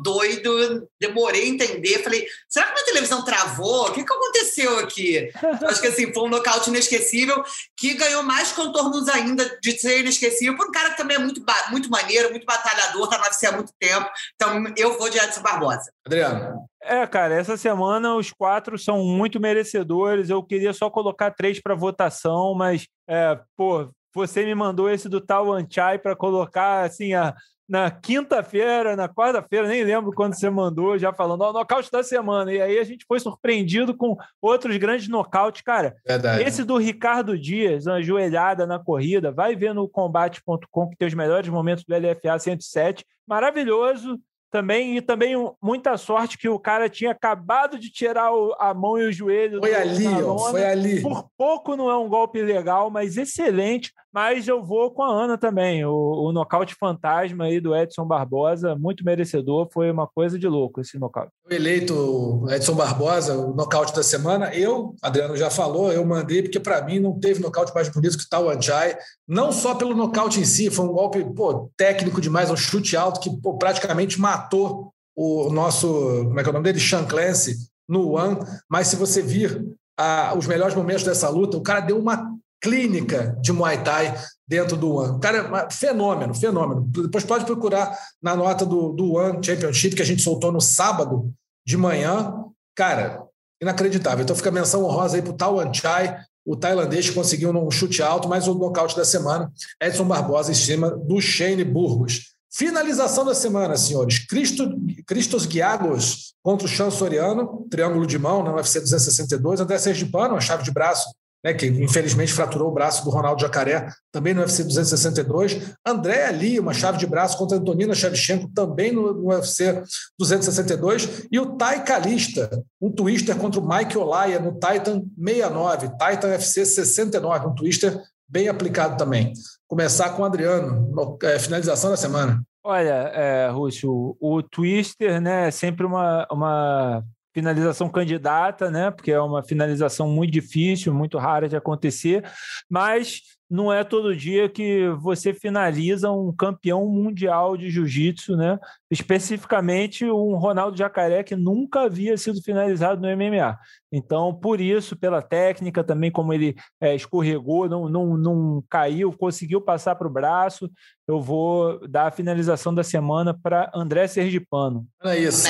S3: doido, demorei a entender. Falei, será que minha televisão travou? O que, que aconteceu aqui? Acho que assim, foi um nocaute inesquecível que ganhou mais contornos ainda de ser inesquecível por um cara que também é muito, muito maneiro, muito batalhador, tá no UFC há muito tempo. Então, eu vou de Edson Barbosa.
S1: Adriano.
S4: É, cara, essa semana os quatro são muito merecedores. Eu queria só colocar três para votação, mas, é, pô, você me mandou esse do Tawan Chai para colocar assim a, na quinta-feira, na quarta-feira, nem lembro quando você mandou, já falando, ó, nocaute da semana. E aí a gente foi surpreendido com outros grandes nocautes, cara.
S1: Verdade.
S4: Esse do Ricardo Dias, uma joelhada na corrida, vai ver no combate.com que tem os melhores momentos do LFA 107. Maravilhoso também e também muita sorte que o cara tinha acabado de tirar o, a mão e o joelho.
S1: Foi ali, ó, foi ali.
S4: Por pouco não é um golpe legal, mas excelente. Mas eu vou com a Ana também. O, o nocaute fantasma aí do Edson Barbosa, muito merecedor, foi uma coisa de louco esse nocaute.
S1: Eleito Edson Barbosa, o nocaute da semana, eu, Adriano já falou, eu mandei porque para mim não teve nocaute mais bonito que o Tawan Chai, não só pelo nocaute em si, foi um golpe pô, técnico demais, um chute alto que pô, praticamente matou matou o nosso, como é que é o nome dele? Sean Clancy no One, mas se você vir ah, os melhores momentos dessa luta, o cara deu uma clínica de Muay Thai dentro do One. Cara é fenômeno, fenômeno. Depois pode procurar na nota do, do One Championship que a gente soltou no sábado de manhã. Cara, inacreditável. Então fica a menção honrosa aí para o Tawan Chai, o tailandês que conseguiu um chute alto, mais um nocaute da semana, Edson Barbosa em cima do Shane Burgos. Finalização da semana, senhores. Cristo, Cristos Guiagos contra o Chan Soriano, triângulo de mão na UFC 262. André Sergipano, uma chave de braço né, que infelizmente fraturou o braço do Ronaldo Jacaré, também no UFC 262. André Ali, uma chave de braço contra Antonina Shevchenko, também no, no UFC 262. E o Tai Kalista, um twister contra o Mike Olaya no Titan 69, Titan UFC 69, um twister bem aplicado também. Começar com o Adriano, no, é, finalização da semana.
S4: Olha, é, Rússio, o, Twister né, é sempre uma, uma finalização candidata, né? Porque é uma finalização muito difícil, muito rara de acontecer, mas não é todo dia que você finaliza um campeão mundial de jiu-jitsu, né? Especificamente um Ronaldo Jacaré que nunca havia sido finalizado no MMA. Então, por isso, pela técnica também, como ele é, escorregou, não, não, não caiu, conseguiu passar para o braço, eu vou dar a finalização da semana para André Sergipano.
S1: É isso.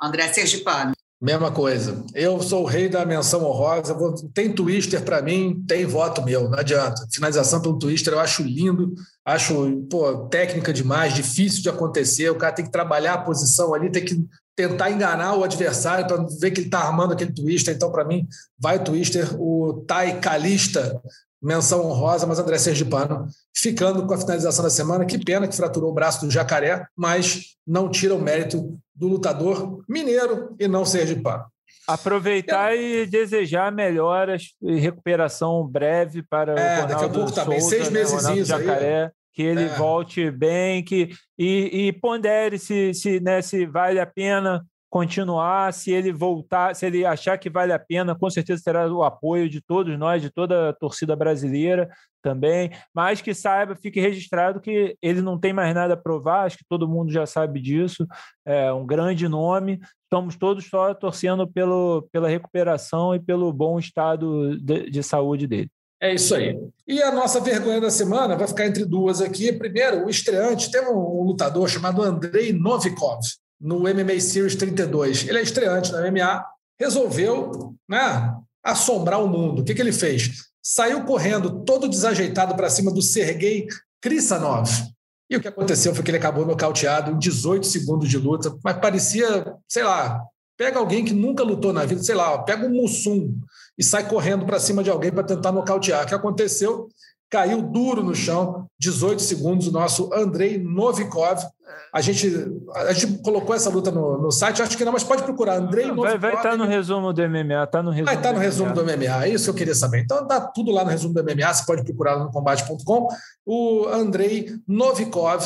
S3: André Sergipano.
S1: Mesma coisa. Eu sou o rei da menção honrosa. Tem Twister para mim, tem voto meu, não adianta. Finalização pelo Twister eu acho lindo, acho pô, técnica demais, difícil de acontecer. O cara tem que trabalhar a posição ali, tem que tentar enganar o adversário para ver que ele está armando aquele Twister. Então, para mim, vai o Twister. O Tai Calista menção honrosa, mas André Sergipano ficando com a finalização da semana. Que pena que fraturou o braço do jacaré, mas não tira o mérito do lutador mineiro e não sergipano.
S4: Aproveitar Eu... e desejar melhoras e recuperação breve para é, o Ronaldo daqui a pouco também,
S1: Souza, seis meses né,
S4: Jacaré. Aí. Que ele é. volte bem, que e, e pondere se, se, né, se vale a pena continuar, se ele voltar, se ele achar que vale a pena, com certeza terá o apoio de todos nós, de toda a torcida brasileira também, mas que saiba, fique registrado que ele não tem mais nada a provar, acho que todo mundo já sabe disso, é um grande nome, estamos todos só torcendo pelo, pela recuperação e pelo bom estado de, de saúde dele.
S1: É isso aí. E a nossa vergonha da semana vai ficar entre duas aqui. Primeiro, o estreante, tem um, lutador chamado Andrei Novikov no MMA Series 32. Ele é estreante na MMA, resolveu né, assombrar o mundo. O que, que ele fez? Saiu correndo todo desajeitado para cima do Sergei Krisanov. E o que aconteceu foi que ele acabou nocauteado em 18 segundos de luta, mas parecia, sei lá, pega alguém que nunca lutou na vida, sei lá, pega um Mussum e sai correndo para cima de alguém para tentar nocautear. O que aconteceu? Caiu duro no chão, 18 segundos, o nosso Andrei Novikov. A gente, a gente colocou essa luta no, no site, acho que não, mas pode procurar. Andrei
S4: Novikov. Vai estar tá no resumo do MMA, tá no resumo.
S1: Vai estar tá no resumo do MMA, é isso que eu queria saber. Então tá tudo lá no resumo do MMA, você pode procurar no combate.com. O Andrei Novikov,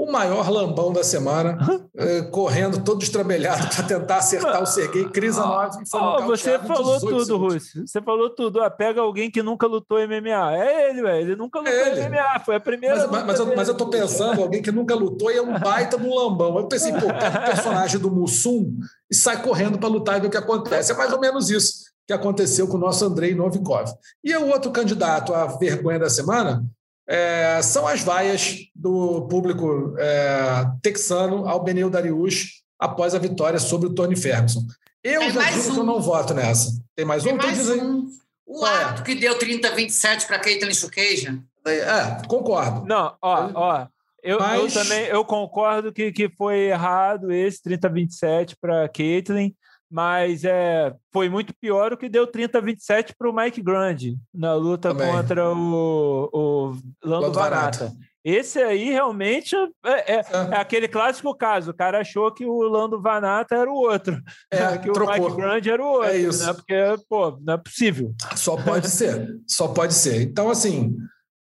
S1: o maior lambão da semana, eh, correndo todo estrambelhado para tentar acertar o Sergei Krisanov.
S4: Oh, você falou tudo, Rússio. Você falou tudo. Ah, pega alguém que nunca lutou MMA. É ele, velho. Ele nunca lutou é MMA. Foi a primeira.
S1: Mas, mas, eu, mas eu tô pensando, alguém que nunca lutou e é um baita do lambão. Eu pensei, pô, pega o personagem do Mussum e sai correndo para lutar e ver o que acontece. É mais ou menos isso que aconteceu com o nosso Andrei Novikov. E o outro candidato à vergonha da semana é, são as vaias do público é, texano ao Benil Darius após a vitória sobre o Tony Ferguson. Eu Tem já digo um. que eu não voto nessa. Tem mais Tem um?
S3: Mais um. O é? árbitro é? que deu 30-27 para Caitlin Chuqueja.
S1: É, concordo.
S4: Não, ó, ó. Eu, Mas... eu também eu concordo que, que foi errado esse 30-27 para Caitlin mas é, foi muito pior o que deu 30-27 para o Mike Grande na luta Também. contra o, o Lando Vanata. Esse aí realmente é, é, é, é, aquele clássico caso. O cara achou que o Lando Vanata era o outro, é, que trocou. o Mike Grande era o outro. É isso. Né? Porque, pô, não é possível.
S1: Só pode ser. Só pode ser. Então, assim,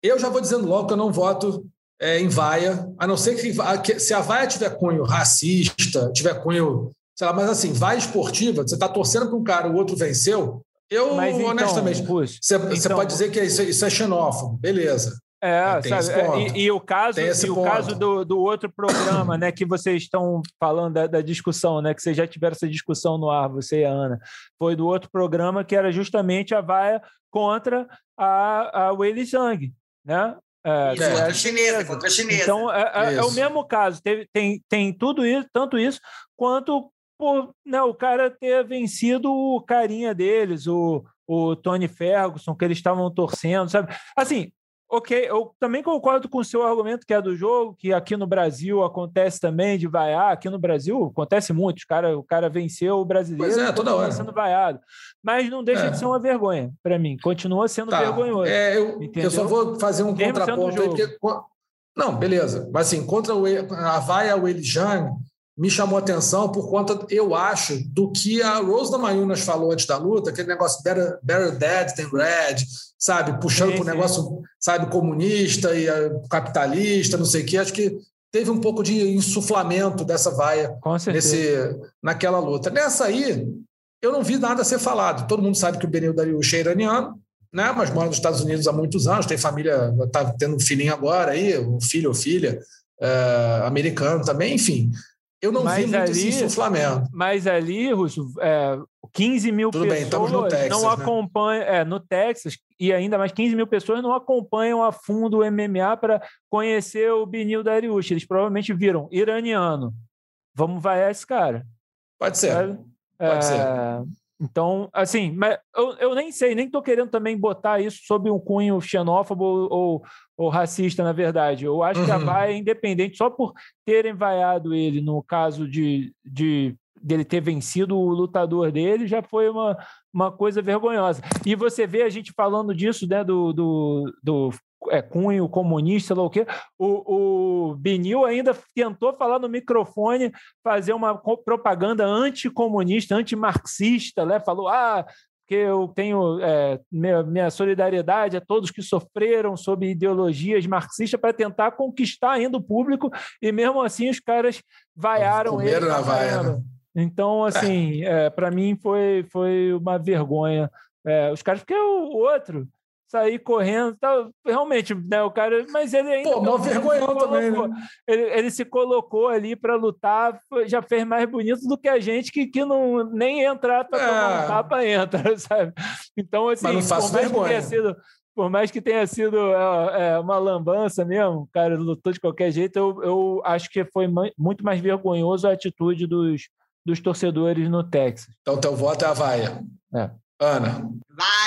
S1: eu já vou dizendo logo que eu não voto é, em vaia, a não ser que se a vaia tiver cunho racista, tiver cunho sei lá, mas assim, vai esportiva, você está torcendo para um cara, o outro venceu. Eu, mas, então, honestamente, você, então, pode dizer que isso, isso, é xenófobo, beleza.
S4: É, sabe? E, e, o caso, e o caso do, do outro programa, né, que vocês estão falando da, da, discussão, né, que vocês já tiveram essa discussão no ar, você e a Ana, foi do outro programa que era justamente a vaia contra a, a Weili Zhang, né?
S3: É, isso, contra a chinesa, contra a chinesa.
S4: Então, é, é, é, o mesmo caso. Teve, tem, tem tudo isso, tanto isso, quanto por né, o cara ter vencido o carinha deles, o, o Tony Ferguson, que eles estavam torcendo, sabe? Assim, Ok, eu também concordo com o seu argumento que é do jogo, que aqui no Brasil acontece também de vaiar. Aqui no Brasil acontece muito. O cara, o cara venceu o brasileiro
S1: pois é, toda hora.
S4: sendo vaiado. Mas não deixa é. de ser uma vergonha para mim. Continua sendo tá. vergonhoso.
S1: É, eu, eu, só vou fazer um contraponto aí. Porque, não, beleza. Mas assim, contra o, a vaia ao Elijane, me chamou a atenção por conta, eu acho, do que a Rose Mayunas falou antes da luta, aquele negócio better, better dead than red, sabe? Puxando para o negócio, sabe, comunista e uh, capitalista, não sei o quê. Acho que teve um pouco de insuflamento dessa vaia nesse, naquela luta. Nessa aí, eu não vi nada a ser falado. Todo mundo sabe que o Benil Dariush é iraniano, né? mas mora nos Estados Unidos há muitos anos, tem família, está tendo um filhinho agora aí, um filho ou filha, uh, americano também, enfim. Eu não mas vi muito ali, esse insuflamento.
S4: Mas ali, Russo, é, 15 mil Tudo pessoas bem, Texas, não né? acompanham, é, no Texas, e ainda mais 15 mil pessoas não acompanham a fundo o MMA para conhecer o Benil Dariush. Eles provavelmente viram iraniano. Vamos vaiar esse cara.
S1: Pode ser. Pode é, ser.
S4: Então, assim, mas eu, eu nem sei, nem estou querendo também botar isso sob um cunho xenófobo ou, ou racista, na verdade. Eu acho uhum. que a uhum. vaia é independente, só por terem vaiado ele no caso de, de dele ter vencido o lutador dele, já foi uma, uma coisa vergonhosa. E você vê a gente falando disso, né, do, do, do é, cunho comunista, lá o quê. O, o Benil ainda tentou falar no microfone, fazer uma propaganda anticomunista, antimarxista, né? Falou, ah, que eu tenho é, minha, minha, solidariedade a todos que sofreram sob ideologias marxistas para tentar conquistar ainda o público, e mesmo assim os caras vaiaram ele. Na né? Então, assim, é. é para mim foi, foi uma vergonha. É, os caras, porque o outro sair correndo, tá, realmente, né, o cara, mas ele ainda
S1: Pô, mó vergonhão também, né?
S4: Ele, ele se colocou ali para lutar, já fez mais bonito do que a gente que, que não nem entrar para é. tomar um tapa entra, sabe? Então assim,
S1: mas não por mais vergonha. que tenha
S4: sido por mais que tenha sido é, é, uma lambança mesmo, o cara lutou de qualquer jeito, eu, eu acho que foi muito mais vergonhoso a atitude dos, dos torcedores no Texas.
S1: Então, teu voto é a vaia.
S4: É.
S1: Ana.
S3: Vai,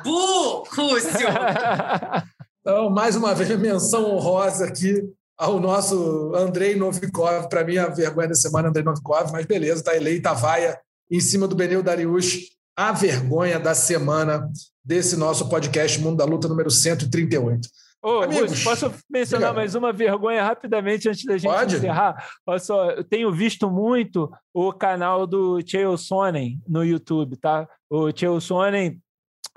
S3: ah, bu, Rússio!
S1: então, mais uma vez, menção honrosa aqui ao nosso Andrei Novikov. Para mim, a vergonha da semana, Andrei Novikov, mas beleza, está eleita a vaia em cima do Benil Dariush. A vergonha da semana desse nosso podcast Mundo da Luta número 138.
S4: Ô, Amigos, posso mencionar mais uma vergonha rapidamente antes da gente Pode? encerrar? Olha só, eu tenho visto muito o canal do Chael Sonnen no YouTube, tá? O Chael Sonnen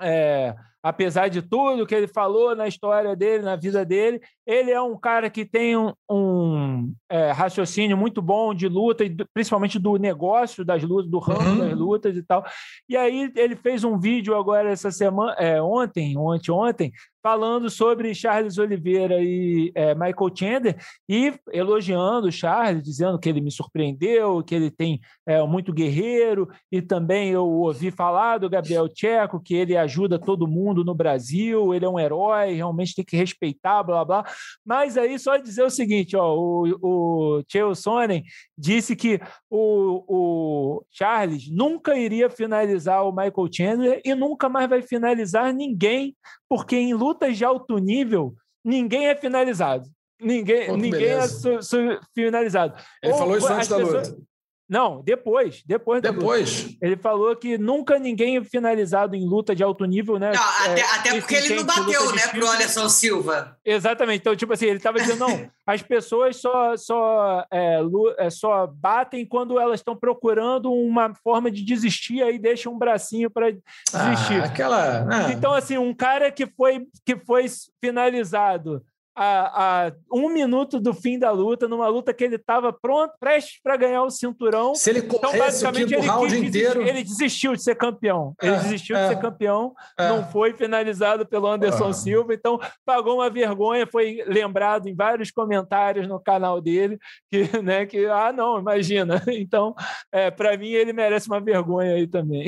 S4: é, apesar de tudo que ele falou na história dele, na vida dele, ele é um cara que tem um, um é, raciocínio muito bom de luta, e principalmente do negócio das lutas, do ramo uhum. das lutas e tal. E aí ele fez um vídeo agora essa semana, é, ontem, ontem, ontem, falando sobre Charles Oliveira e é, Michael Chandler e elogiando o Charles, dizendo que ele me surpreendeu, que ele tem é, muito guerreiro, e também eu ouvi falar do Gabriel Tcheco, que ele ajuda todo mundo no Brasil, ele é um herói, realmente tem que respeitar, blá blá. Mas aí só dizer o seguinte: ó, o, o Chael Sonnen disse que o, o Charles nunca iria finalizar o Michael Chandler e nunca mais vai finalizar ninguém, porque em luta lutas de alto nível, ninguém é finalizado. Ninguém, ninguém é su, su, finalizado.
S1: Ele Ou, falou isso antes da pessoas... luta.
S4: Não, depois. Depois.
S1: Depois.
S4: Ele falou que nunca ninguém finalizado em luta de alto nível, né?
S3: Não, até, é, até porque ele não bateu, né, pro Anderson Silva.
S4: Exatamente. Então, tipo assim, ele estava dizendo, não, as pessoas só, só, é, é, só batem quando elas estão procurando uma forma de desistir, aí deixa um bracinho para desistir.
S1: Ah, aquela.
S4: Ah. Então, assim, um cara que foi, que foi finalizado a, a, um minuto do fim da luta, numa luta que ele estava pronto, prestes para ganhar o cinturão.
S1: Se ele então, corresse então, basicamente, o ele round inteiro...
S4: ele desistiu de ser campeão. Ele é, desistiu é, de ser campeão, é. não foi finalizado pelo Anderson ah. Silva, então pagou uma vergonha, foi lembrado em vários comentários no canal dele, que, né, que ah, não, imagina. Então, é, para mim, ele merece uma vergonha aí também.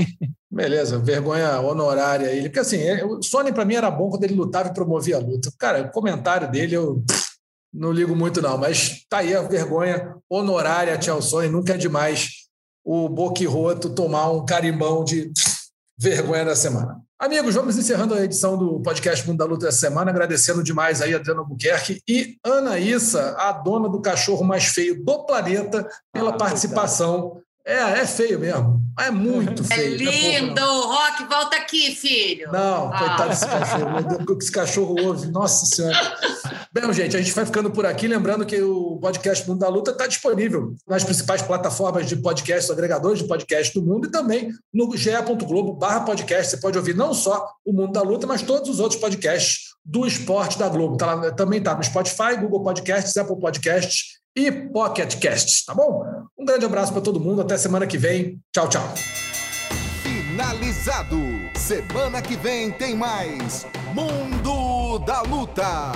S1: Beleza, vergonha honorária ele. Porque assim, é, o Sony para mim era bom quando ele lutava e promovia a luta. Cara, o comentário dele eu não ligo muito, não, mas tá aí a vergonha honorária Tchau Sony. Nunca é demais o Boquiroto tomar um carimbão de vergonha da semana. Amigos, vamos encerrando a edição do podcast Mundo da Luta dessa semana, agradecendo demais aí a Adriana Buquerque e Ana Issa, a dona do cachorro mais feio do planeta, pela ah, participação é, é feio mesmo. É muito é feio.
S3: É lindo! É pouco, Rock, volta aqui, filho.
S1: Não, ah. coitado desse cachorro. Meu Deus, o que esse cachorro ouve. Nossa Senhora. Bem, gente, a gente vai ficando por aqui. Lembrando que o podcast Mundo da Luta está disponível nas principais plataformas de podcast, agregadores de podcast do mundo e também no ge.globo barra podcast. Você pode ouvir não só o Mundo da Luta, mas todos os outros podcasts do esporte da Globo. Tá lá, também está no Spotify, Google Podcasts, Apple Podcasts e Pocket Casts, tá bom? Um grande abraço para todo mundo, até semana que vem. Tchau, tchau.
S5: Finalizado. Semana que vem tem mais Mundo da Luta.